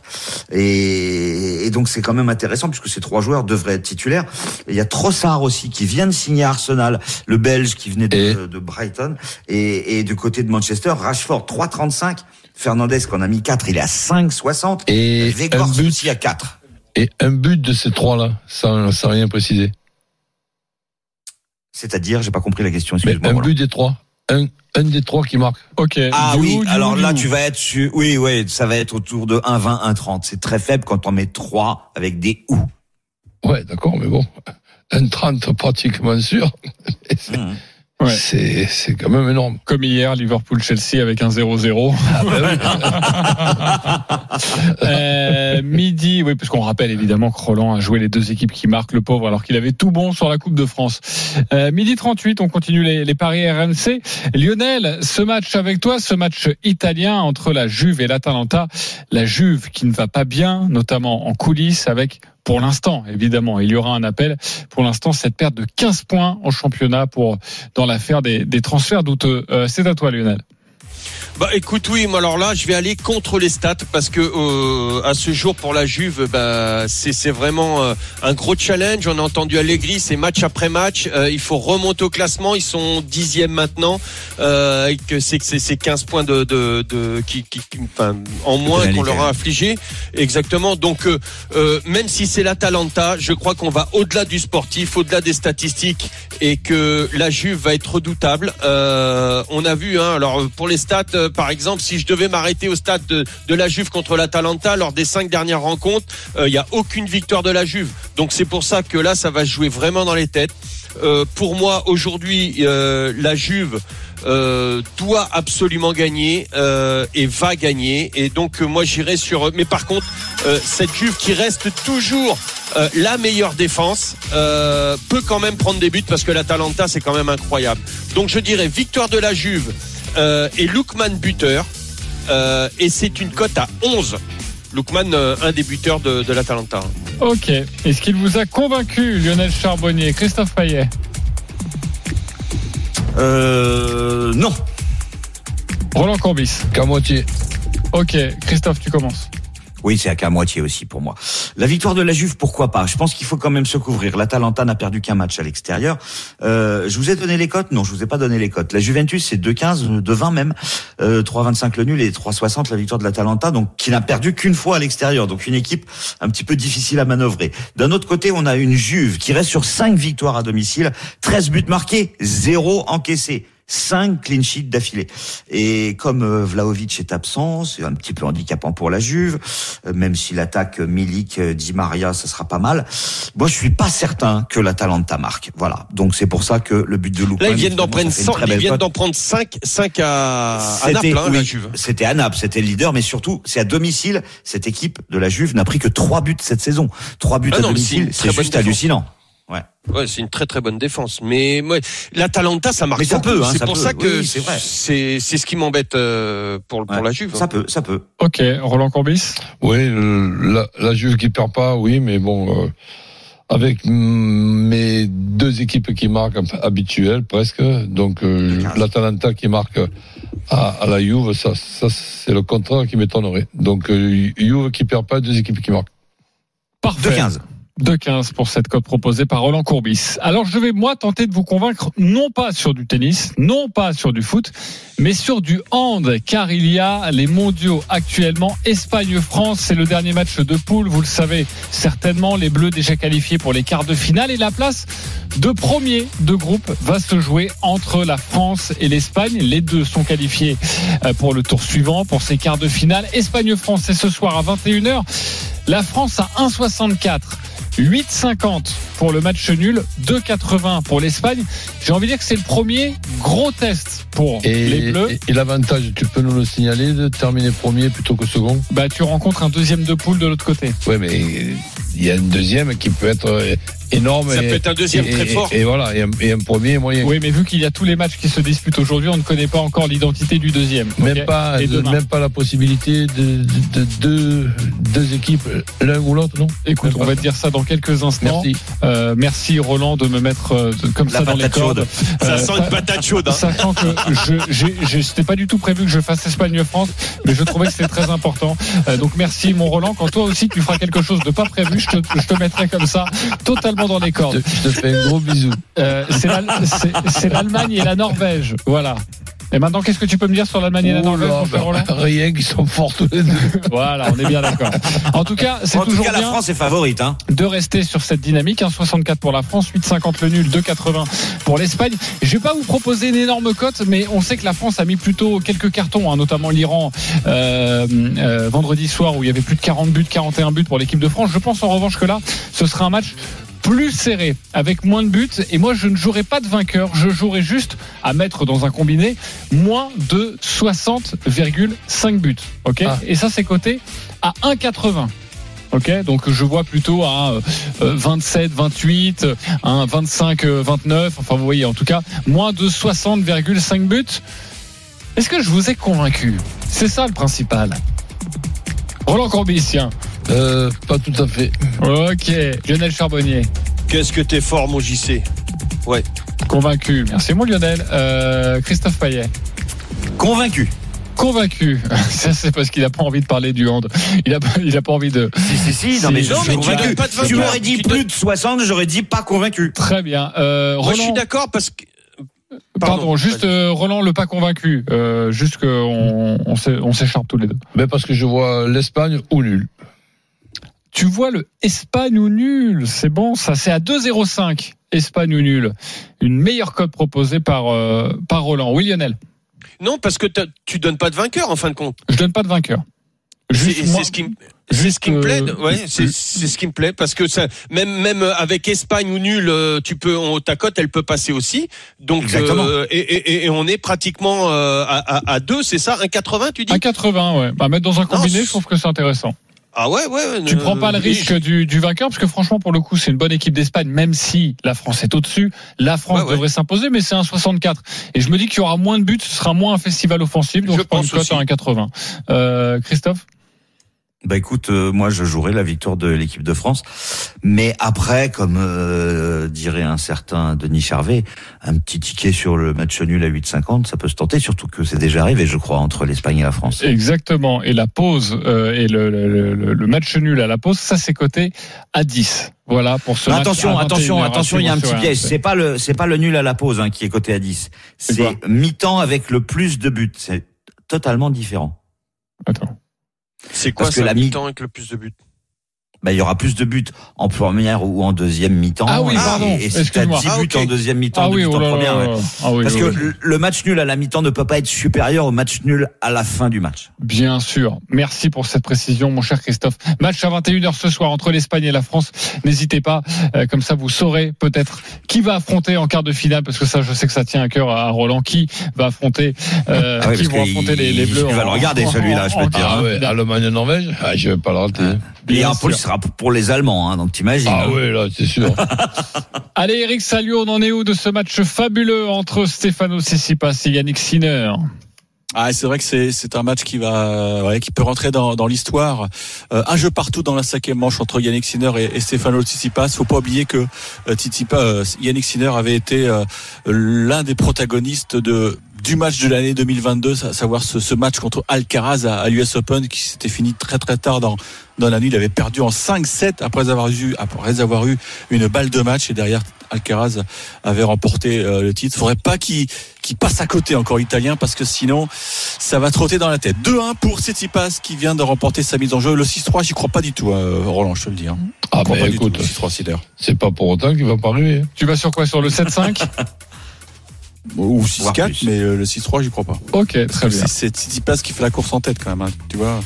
et, et donc c'est quand même intéressant puisque ces trois joueurs devraient être titulaires. Et il y a Trossard aussi qui vient de signer à Arsenal, le Belge qui venait de, de Brighton et, et du côté de Manchester, Rashford 3,35, Fernandez qu'on a mis 4, il est à 5,60 et but. aussi à 4. Et un but de ces trois-là, sans, sans rien préciser. C'est-à-dire, j'ai pas compris la question, Mais un but des trois. Un, un des trois qui marque. Ok. Ah Du oui, ou, alors ou, là ou. tu vas être sur oui oui, ça va être autour de 1,20 1,30. C'est très faible quand on met 3 avec des ou. Ouais, d'accord, mais bon. Un 30 pratiquement sûr. Mmh. Ouais. C'est, c'est quand même énorme. Comme hier, Liverpool-Chelsea avec un 0-0. Euh, midi, oui, parce qu'on rappelle évidemment que Roland a joué les deux équipes qui marquent le pauvre alors qu'il avait tout bon sur la Coupe de France. Euh, midi 38, on continue les, les paris RMC. Lionel, ce match avec toi, ce match italien entre la Juve et l'Atalanta, la Juve qui ne va pas bien, notamment en coulisses avec pour l'instant, évidemment, il y aura un appel. Pour l'instant, cette perte de 15 points en championnat pour dans l'affaire des, transferts douteux. Euh, c'est à toi, Lionel. Bah écoute oui, moi alors là je vais aller contre les stats parce que euh, à ce jour pour la Juve bah c'est c'est vraiment euh, un gros challenge. On a entendu Allegri, c'est match après match. Euh, il faut remonter au classement. Ils sont dixième maintenant euh, et que c'est que c'est c'est 15 points de de, de qui, qui, enfin, en moins qu'on leur a infligé. Exactement. Donc euh, euh, même si c'est l'Atalanta, je crois qu'on va au-delà du sportif, au-delà des statistiques et que la Juve va être redoutable. Euh, on a vu, hein, alors pour les stats, euh, par exemple, si je devais m'arrêter au stade de, la Juve contre l'Atalanta lors des cinq dernières rencontres, euh, il n'y a aucune victoire de la Juve. Donc c'est pour ça que là, ça va jouer vraiment dans les têtes. Euh, pour moi, aujourd'hui, euh, la Juve euh, doit absolument gagner euh, et va gagner. Et donc euh, moi j'irai sur. Mais par contre, euh, cette Juve qui reste toujours euh, la meilleure défense euh, peut quand même prendre des buts parce que l'Atalanta c'est quand même incroyable. Donc je dirais victoire de la Juve euh, et Lookman buteur. Euh, et c'est une cote à 11. Lookman, euh, un des buteurs de, de l'Atalanta. Ok. Est-ce qu'il vous a convaincu, Lionel Charbonnier, Christophe Payet? Euh non. Roland Corbis. Qu'à moitié. Ok. Christophe, tu commences. Oui, c'est à qu'à moitié aussi pour moi. La victoire de la Juve, pourquoi pas? Je pense qu'il faut quand même se couvrir. L'Atalanta n'a perdu qu'un match à l'extérieur. Euh, je vous ai donné les cotes? Non, je vous ai pas donné les cotes. La Juventus, c'est 2,15, 2,20 même. Euh, 3,25 le nul et 3,60 la victoire de l'Atalanta, donc qui n'a perdu qu'une fois à l'extérieur. Donc une équipe un petit peu difficile à manœuvrer. D'un autre côté, on a une Juve qui reste sur 5 victoires à domicile, 13 buts marqués, 0 encaissés. 5 clean sheets d'affilée. Et comme euh, Vlaovic est absent, c'est un petit peu handicapant pour la Juve, euh, même si l'attaque euh, Milik, Di Maria, ça sera pas mal. Moi, je suis pas certain que l'Atalanta marque. Voilà. Donc c'est pour ça que le but de Lupin... Là, ils viennent d'en prendre ça fait une 100, très ils viennent d'en prendre 5, 5 à, à C'était Naples, hein, la Juve. c'était à Naples, c'était le leader, mais surtout c'est à domicile. Cette équipe de la Juve n'a pris que trois buts cette saison. Trois buts Ah à non, domicile, c'est juste défense. hallucinant. Ouais. Ouais, c'est une très très bonne défense. Mais ouais, l'Atalanta, ça marche Mais ça beaucoup. peut, hein, c'est pour peut. ça que Oui, c'est ce qui m'embête euh, pour pour la Juve. Ça peut, ça peut. Ok. Roland Corbis. Oui, le- la, la Juve qui perd pas, oui, mais bon, euh, avec mm, mes deux équipes qui marquent habituelles presque, donc euh, l'Atalanta qui marque à, à la Juve, ça, ça c'est le contraire qui m'étonnerait. Donc euh, Juve qui perd pas, deux équipes qui marquent. Parfait. 2-15. 2-15 pour cette cote proposée par Roland Courbis. Alors je vais moi tenter de vous convaincre non pas sur du tennis, non pas sur du foot, mais sur du hand, car il y a les mondiaux actuellement. Espagne-France, c'est le dernier match de poule, vous le savez certainement, les Bleus déjà qualifiés pour les quarts de finale et la place de premier de groupe va se jouer entre la France et l'Espagne. Les deux sont qualifiés euh, pour le tour suivant, pour ces quarts de finale. Espagne-France, c'est ce soir à 21h. La France à 1,64. 8,50 pour le match nul, 2,80 pour l'Espagne. J'ai envie de dire que c'est le premier gros test pour Et, les Bleus. et- et l'avantage, tu peux nous le signaler, de terminer premier plutôt que second? Bah, tu rencontres un deuxième de poule de l'autre côté. Ouais, mais il y a un deuxième qui peut être énorme. Ça et- peut être un deuxième et- très fort. Et, voilà, et un, et un premier moyen. Oui, mais vu qu'il y a tous les matchs qui se disputent aujourd'hui, on ne connaît pas encore l'identité du deuxième. Même pas, Et de- demain. même pas la possibilité de, de- de deux, deux équipes, l'un ou l'autre, non? Écoute, on va te dire ça dans quelques instants. Merci. Euh, merci Roland de me mettre euh, de- comme La ça dans les cordes. Ça Euh, sent une patate chaude. hein. Sachant que je, c'était pas du tout prévu que je fasse Espagne-France, mais je trouvais que c'était très important. Euh, donc merci mon Roland. Quand toi aussi tu feras quelque chose de pas prévu, je te, je te mettrai comme ça, totalement dans les Je cordes. te, je te fais un gros bisou. Euh, c'est, l'Al- c'est- c'est l'Allemagne et la Norvège. Voilà. Et maintenant, qu'est-ce que tu peux me dire sur l'Allemagne et la Oh Norvège, bah, rien qui sont forts tous les deux. Voilà, on est bien d'accord. En tout cas, c'est tout toujours cas, la bien France est favorite. Hein. de rester sur cette dynamique. 1,64 pour la France, 8,50 le nul, 2,80 pour l'Espagne. Je vais pas vous proposer une énorme cote, mais on sait que la France a mis plutôt quelques cartons, hein, notamment l'Iran euh, euh, vendredi soir où il y avait plus de 40 buts, 41 buts pour l'équipe de France. Je pense en revanche que là, ce sera un match plus serré, avec moins de buts. Et moi, je ne jouerai pas de vainqueur. Je jouerai juste à mettre dans un combiné moins de 60,5 buts. Ok Ah. Et ça, c'est coté à 1,80. Ok, donc je vois plutôt à euh, euh, 27, 28, un 25, euh, 29. Enfin, vous voyez, en tout cas, moins de 60,5 buts. Est-ce que je vous ai convaincu? C'est ça le principal. Roland Courbis, tiens. Euh, pas tout à fait. Ok, Lionel Charbonnier. Qu'est-ce que t'es fort, mon JC Convaincu. Merci, mon Lionel. Euh, Christophe Payet. Convaincu. Convaincu. Ça, c'est parce qu'il n'a pas envie de parler du hand. Il n'a il a pas envie de. Si, si, si. Non, Si, mais je non, mais tu pas de Tu vainqueur. m'aurais dit plus de 60, j'aurais dit pas convaincu. Très bien. Euh, Moi, je suis Roland, d'accord parce que. pardon, Pardon, juste euh, Roland le pas convaincu. Euh, juste qu'on on s'écharpe tous les deux. Mais parce que je vois l'Espagne ou nul. Tu vois le Espagne ou nul, c'est bon, ça c'est à 2,05. Espagne ou nul. Une meilleure cote proposée par, euh, par Roland. Oui, Lionel. Non, parce que tu donnes pas de vainqueur en fin de compte. Je donne pas de vainqueur. C'est Juste moi- c'est ce qui me. C'est ce qui me Juste, plaît, euh, ouais, c'est ce qui me plaît parce que ça, même même avec Espagne ou nul, euh, tu peux, on, ta cote, elle peut passer aussi. Donc Exactement. euh, et, et, et on est pratiquement à, à, à deux, c'est ça, un 80, tu dis? 1,80, ouais. Bah, mettre dans un combiné, c'est- je trouve que c'est intéressant. Ah ouais, ouais. Tu prends pas le risque du, du vainqueur, parce que franchement, pour le coup, c'est une bonne équipe d'Espagne, même si la France est au-dessus. La France Ouais, ouais. devrait s'imposer, mais c'est un 64. Et je me dis qu'il y aura moins de buts, ce sera moins un festival offensif, donc Je je, prends une cote à aussi. 1,80. Euh, Christophe? Bah écoute, euh, moi je jouerai la victoire de l'équipe de France, mais après, comme euh, dirait un certain Denis Charvet, un petit ticket sur le match nul à 8,50, ça peut se tenter, surtout que c'est déjà arrivé, je crois, entre l'Espagne et la France. Exactement. Et la pause euh, et le, le, le, le match nul à la pause, ça c'est coté à 10. Voilà pour ce match attention, attention, 21 heures, attention, il y a un petit piège. C'est pas le, c'est pas le nul à la pause hein, qui est coté à 10. C'est quoi? C'est mi-temps avec le plus de buts. C'est totalement différent. Attends. C'est quoi Parce que ça, la mi- mi-temps avec le plus de buts? Bah, il y aura plus de buts en première ou en deuxième mi-temps. Ah oui, Et- pardon, Et, si t'as 10 excuse-moi. Ah, buts ok. en deuxième mi-temps, Ah oui, oh en première, là ouais. Ah oui, Parce oui, que oui. le- match nul à la mi-temps ne peut pas être supérieur au match nul à la fin du match. Bien sûr. Merci pour cette précision, mon cher Christophe. Match à 21h ce soir entre l'Espagne et la France. N'hésitez pas, euh, comme ça vous saurez peut-être qui va affronter en quart de finale, parce que ça, je sais que ça tient à cœur à Roland. Qui va affronter, euh, Ah oui, qui vont affronter les, les Bleus il va le regarder, celui-là, je peux te dire, en- Ah ouais, en- Allemagne-Norvège? Ah, je vais pas le rater. hein. Et en plus, ce sera pour les Allemands, hein, donc t'imagines. Ah hein. ouais, là, c'est sûr. Allez, Eric Salio, on en est où de ce match fabuleux entre Stefano Tsitsipas et Yannick Sinner? Ah, c'est vrai que c'est c'est un match qui va ouais, qui peut rentrer dans, dans l'histoire. Euh, un jeu partout dans la cinquième manche entre Yannick Sinner et, et Stefano Tsitsipas. Faut pas oublier que euh, Tsitsipas, euh, Yannick Sinner avait été euh, l'un des protagonistes de du match de l'année 2022, à savoir ce, ce match contre Alcaraz à, à l'US Open qui s'était fini très très tard dans, dans la nuit. Il avait perdu en 5-7 après avoir eu, après avoir eu une balle de match et derrière Alcaraz avait remporté euh, le titre. Faudrait pas qu'il passe à côté encore italien parce que sinon ça va trotter dans la tête. 2-1 pour Tsitsipas qui vient de remporter sa mise en jeu. Le 6-3, j'y crois pas du tout, hein, Roland, je te le dis. Hein. Ah, bah, pas du écoute, tout, le 6-3 Sider. C'est pas pour autant qu'il va pas arriver. Tu vas sur quoi? Sur le 7-5 Ou Voire 6-4, plus. mais euh, le 6-3, j'y crois pas. Ok, très bien. C'est Tsitsipas qui fait la course en tête quand même. hein. Tu vois,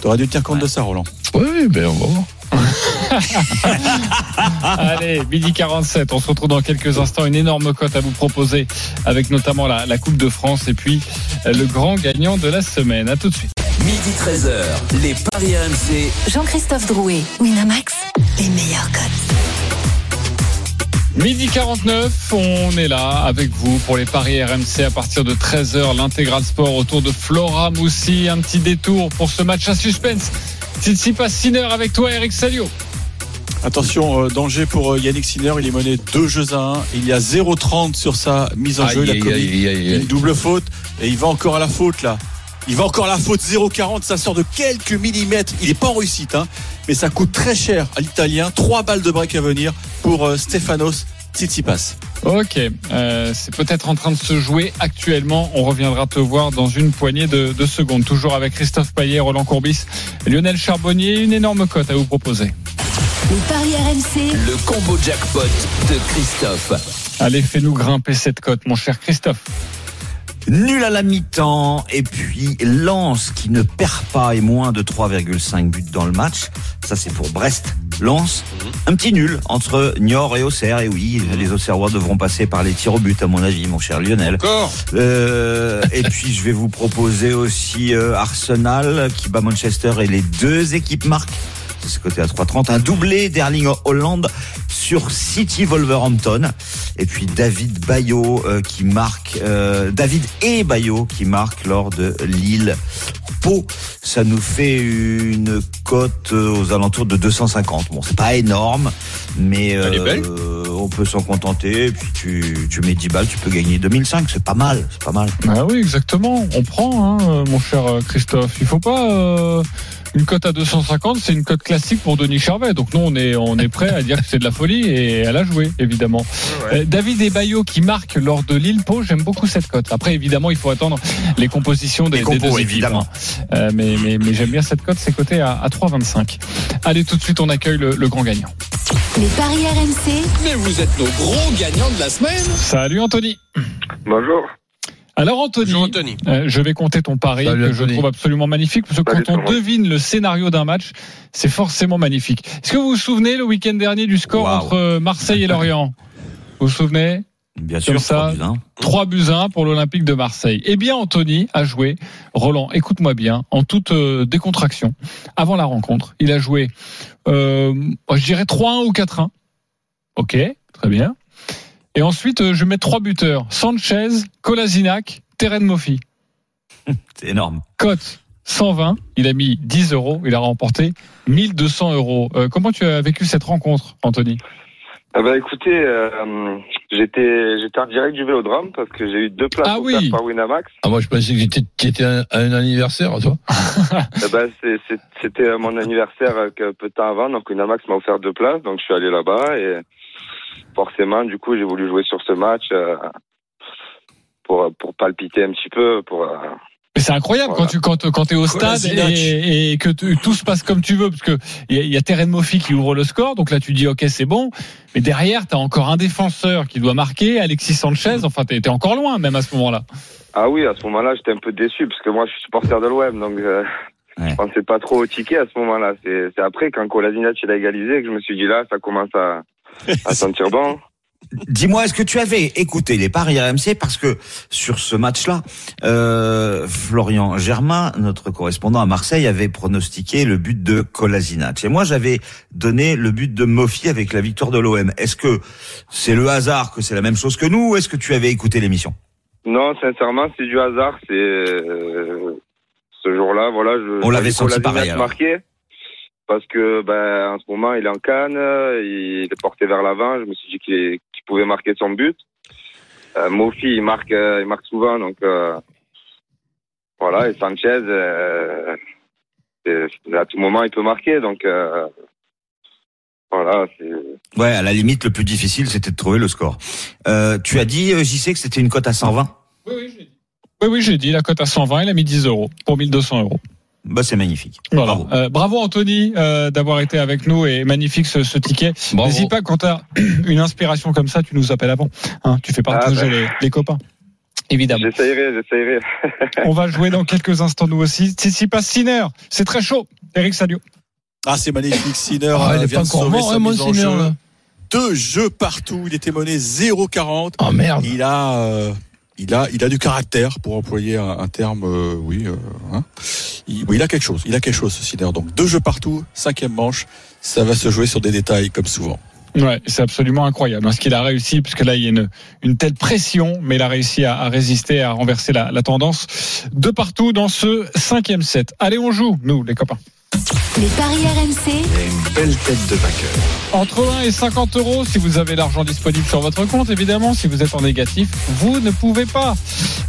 t'aurais dû tenir compte de ça, Roland. Oui, ben on va voir. Allez, midi 47, on se retrouve dans quelques instants. Une énorme cote à vous proposer avec notamment la, la Coupe de France et puis euh, le grand gagnant de la semaine. À tout de suite. Midi 13h, les Paris RMC. Jean-Christophe Drouet, Winamax, les meilleurs codes. Midi 49, on est là avec vous pour les paris RMC à partir de 13h. L'intégral sport autour de Flora Moussi. Un petit détour pour ce match à suspense. Tsitsipas Sinner avec toi, Eric Salio. Attention, euh, danger pour euh, Yannick Sinner. Il est mené deux jeux à 1. Il y a 0,30 sur sa mise en jeu. Il a Aïe, commis aïe, aïe, aïe, aïe. une double faute et il va encore à la faute là. Il va encore la faute 0,40. Ça sort de quelques millimètres. Il n'est pas en réussite, hein, mais ça coûte très cher à l'Italien. Trois balles de break à venir pour euh, Stefanos Tsitsipas. Ok, euh, c'est peut-être en train de se jouer actuellement. On reviendra te voir dans une poignée de, de secondes. Toujours avec Christophe Payet, Roland Courbis, Lionel Charbonnier. Une énorme cote à vous proposer. Les paris RMC, Le combo jackpot de Christophe. Allez, fais-nous grimper cette cote, mon cher Christophe. Nul à la mi-temps et puis Lens qui ne perd pas et moins de 3,5 buts dans le match. Ça c'est pour Brest. Lens, un petit nul entre Niort et Auxerre. Et oui, les Auxerrois devront passer par les tirs au but à mon avis, mon cher Lionel. Encore Euh, et puis je vais vous proposer aussi euh, Arsenal qui bat Manchester et les deux équipes marquent. C'est ce côté à 3,30. Un doublé d'Erling Holland sur City Wolverhampton. Et puis David Bayo euh, qui marque, euh, David et Bayo qui marquent lors de Lille. Pau, ça nous fait une cote euh, aux alentours de 250. Bon, c'est pas énorme, mais Elle est belle. euh, on peut s'en contenter. Et puis tu, tu mets 10 balles, tu peux gagner 2005. C'est pas mal, c'est pas mal. Ah oui, exactement. On prend, hein, mon cher Christophe. Il faut pas euh, une cote à 250, c'est une cote classique pour Denis Charvet. Donc nous, on est on est prêt à dire que c'est de la folie et elle a joué, évidemment. Euh, David et Bayo qui marquent lors de Lille Pau, j'aime beaucoup cette cote. Après, évidemment, il faut attendre les compositions des, Les compos, des deux équipes. évidemment. hein. Euh, mais mais, mais j'aime bien cette cote, c'est coté à, à 3,25. Allez, tout de suite, on accueille le, le grand gagnant. les paris RMC, Mais vous êtes nos gros gagnants de la semaine. Salut Anthony. Bonjour. Alors Anthony, Bonjour Anthony. Euh, je vais compter ton pari Salut, que je trouve absolument magnifique parce que Salut, quand on devine le scénario d'un match, c'est forcément magnifique. Est-ce que vous vous souvenez le week-end dernier du score entre Marseille et Lorient? Vous vous souvenez? Bien Comme sûr, ça. trois buts, hein. 3 buts à 1 pour l'Olympique de Marseille. Eh bien Anthony a joué, Roland, écoute-moi bien, en toute euh, décontraction, avant la rencontre, il a joué, euh, je dirais 3-1 ou 4-1. Ok, très bien. Et ensuite, euh, je mets trois buteurs, Sanchez, Kolasinac, Terren Moffi. C'est énorme. Cote 120, il a mis 10 euros, il a remporté 1200 euros. Euh, comment tu as vécu cette rencontre, Anthony? Ah bah écoutez, euh, j'étais j'étais en direct du Vélodrome parce que j'ai eu deux places Ah oui. par Winamax. Ah, moi, je pensais que j'étais- tu étais à un anniversaire, toi. C'est- c'est- C'était mon anniversaire euh, que peu de temps avant, donc Winamax m'a offert deux places, donc je suis allé là-bas et forcément, du coup, j'ai voulu jouer sur ce match euh, pour pour palpiter un petit peu, pour euh, Mais c'est incroyable Voilà. quand tu quand, quand es au stade et, et que tu- tout se passe comme tu veux parce que il y, a- il y a Terren Moffi qui ouvre le score donc là tu dis ok c'est bon mais derrière tu as encore un défenseur qui doit marquer Alexis Sanchez enfin t'es t'es encore loin même à ce moment-là Ah oui, à ce moment-là, j'étais un peu déçu parce que moi, je suis supporter de l'OM, donc euh, Ouais. je pensais pas trop au ticket à ce moment-là. C'est c'est après, quand Kolasinac il a égalisé, que je me suis dit là, ça commence à, à sentir bon. Dis-moi, est-ce que tu avais écouté les paris RMC parce que sur ce match-là, euh, Florian Germain, notre correspondant à Marseille, avait pronostiqué le but de Kolasinac. Et moi, j'avais donné le but de Mofi avec la victoire de l'OM. Est-ce que c'est le hasard que c'est la même chose que nous ou est-ce que tu avais écouté l'émission? Non, sincèrement, c'est du hasard. C'est euh, ce jour-là, voilà. Je, On l'avait senti pareil, marqué parce que ben en ce moment il est en canne, il est porté vers l'avant. Je me suis dit qu'il pouvait marquer son but. euh, Mofi, il marque, euh, il marque souvent, donc euh, voilà. Et Sanchez, euh, à tout moment, il peut marquer, donc euh, voilà. c'est- Ouais, à la limite, le plus difficile, c'était de trouver le score. Euh, tu as dit, JC, que c'était une cote à 120 Oui, oui, j'ai dit la cote à 120, il a mis 10 euros pour 1200 euros. Bah, c'est magnifique. Voilà. Bravo. Euh, bravo Anthony euh, d'avoir été avec nous et magnifique ce, ce ticket. N'hésite pas quand tu as une inspiration comme ça, tu nous appelles avant. Hein, tu fais partager Ah, bah. les, les copains. Évidemment. J'essayerai, j'essayerai. On va jouer dans quelques instants nous aussi. Tsitsipas Sinner, c'est très chaud. Eric Salio. Ah, c'est magnifique. Sinner Ah, euh, il est vient de sauver mort, sa hein, mise en jeu. Deux jeux partout. Il était mené 0,40. Oh merde. Il a, euh, il a, il a du caractère pour employer un, un terme, euh, oui, euh, hein. il, il a quelque chose. Il a quelque chose, ce Sinner. Donc deux jeux partout, cinquième manche. Ça va se jouer sur des détails comme souvent. Ouais, c'est absolument incroyable hein, ce qu'il a réussi, puisque là il y a une, une telle pression, mais il a réussi à, à résister, à renverser la, la tendance de partout dans ce cinquième set. Allez, on joue, nous, les copains. Les paris RMC. Une belle tête de vainqueur. Entre 1 et 50 euros, si vous avez l'argent disponible sur votre compte, évidemment. Si vous êtes en négatif, vous ne pouvez pas.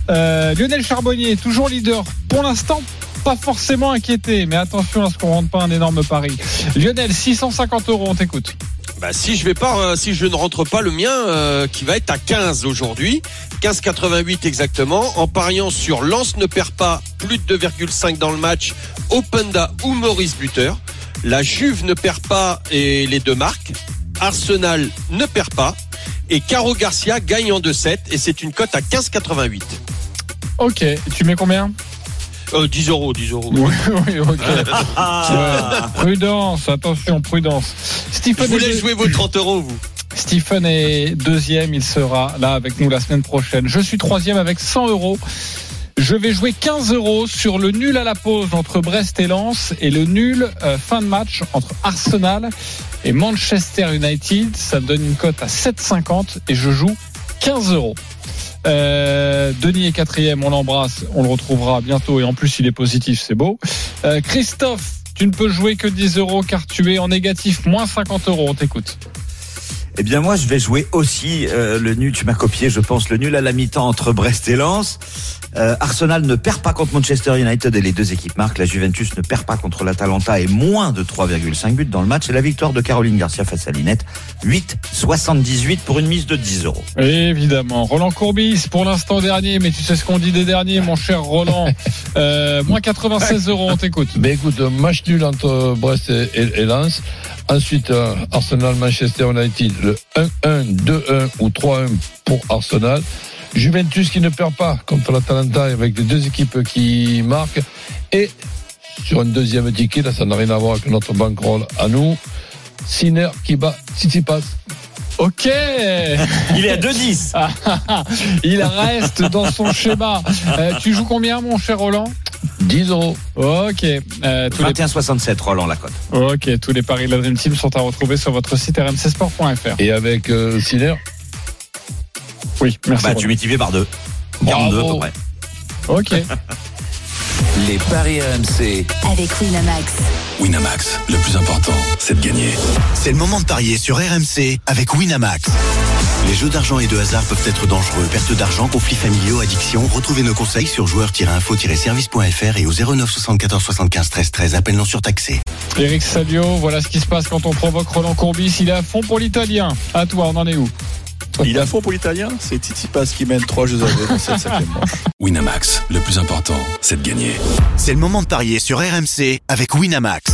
Euh, Lionel Charbonnier, toujours leader. Pour l'instant, pas forcément inquiété, mais attention à ce qu'on rentre pas un énorme pari. Lionel, 650 euros, on t'écoute. Bah, si je vais pas, euh, si je ne rentre pas le mien, euh, qui va être à 15 aujourd'hui, 15,88 exactement, en pariant sur Lance ne perd pas plus de 2,5 dans le match, Openda ou Maurice Buteur. La Juve ne perd pas et les deux marques. Arsenal ne perd pas. Et Caro Garcia gagne en 2-7 et c'est une cote à 15,88. Ok, tu mets combien? Euh, 10 euros, 10 euros. Oui, oui, ok. Prudence, attention, prudence. Stephen voulais est, jouer vos 30 euros, vous. Stephen est deuxième, il sera là avec nous la semaine prochaine. Je suis troisième avec 100 euros. Je vais jouer 15 euros sur le nul à la pause entre Brest et Lens et le nul euh, fin de match entre Arsenal et Manchester United. Ça donne une cote à 7,50 et je joue 15 euros. Euh, Denis est quatrième, on l'embrasse, on le retrouvera bientôt et en plus il est positif, c'est beau. Euh, Christophe, tu ne peux jouer que 10 euros car tu es en négatif, moins 50 euros, on t'écoute. Eh bien, moi, je vais jouer aussi euh, le nul. Tu m'as copié, je pense, le nul à la mi-temps entre Brest et Lens. Euh, Arsenal ne perd pas contre Manchester United et les deux équipes marquent. La Juventus ne perd pas contre l'Atalanta et moins de 3,5 buts dans le match. Et la victoire de Caroline Garcia face à Linette, 8,78 pour une mise de 10 euros. Évidemment. Roland Courbis, pour l'instant dernier, mais tu sais ce qu'on dit des derniers, mon cher Roland. Euh, moins 96 euros, on t'écoute. Ben écoute, un match nul entre Brest et, et- et Lens. Ensuite, euh, Arsenal-Manchester United, le 1-1, 2-1 ou 3-1 pour Arsenal. Juventus qui ne perd pas contre l'Atalanta avec les deux équipes qui marquent. Et sur un deuxième ticket, là ça n'a rien à voir avec notre bankroll à nous, Sinner qui bat Tsitsipas. Ok Il est à 2,10 Il reste dans son schéma. Euh, tu joues combien, mon cher Roland? 10 euros. Ok. Euh, tous les... 21,67 Roland Lacote. Ok, tous les paris de la Dream Team sont à retrouver sur votre site rmcsport.fr. Et avec euh, Sinner, Oui, merci. Bah, tu multiplies par 2. 42 à peu près. Ok. Les paris RMC. Avec Winamax. Winamax, le plus important, c'est de gagner. C'est le moment de parier sur RMC avec Winamax. Les jeux d'argent et de hasard peuvent être dangereux. Perte d'argent, conflits familiaux, addiction. Retrouvez nos conseils sur joueurs-info-service.fr et au 09 74 75 13 13. Appel non surtaxé. Eric Salio, voilà ce qui se passe quand on provoque Roland Courbis. Il est à fond pour l'italien. À toi, on en est où? Il est à fond pour l'italien? C'est Tsitsipas qui mène 3 jeux à 2 dans cette cinquième manche. Winamax, le plus important, c'est de gagner. C'est le moment de parier sur RMC avec Winamax.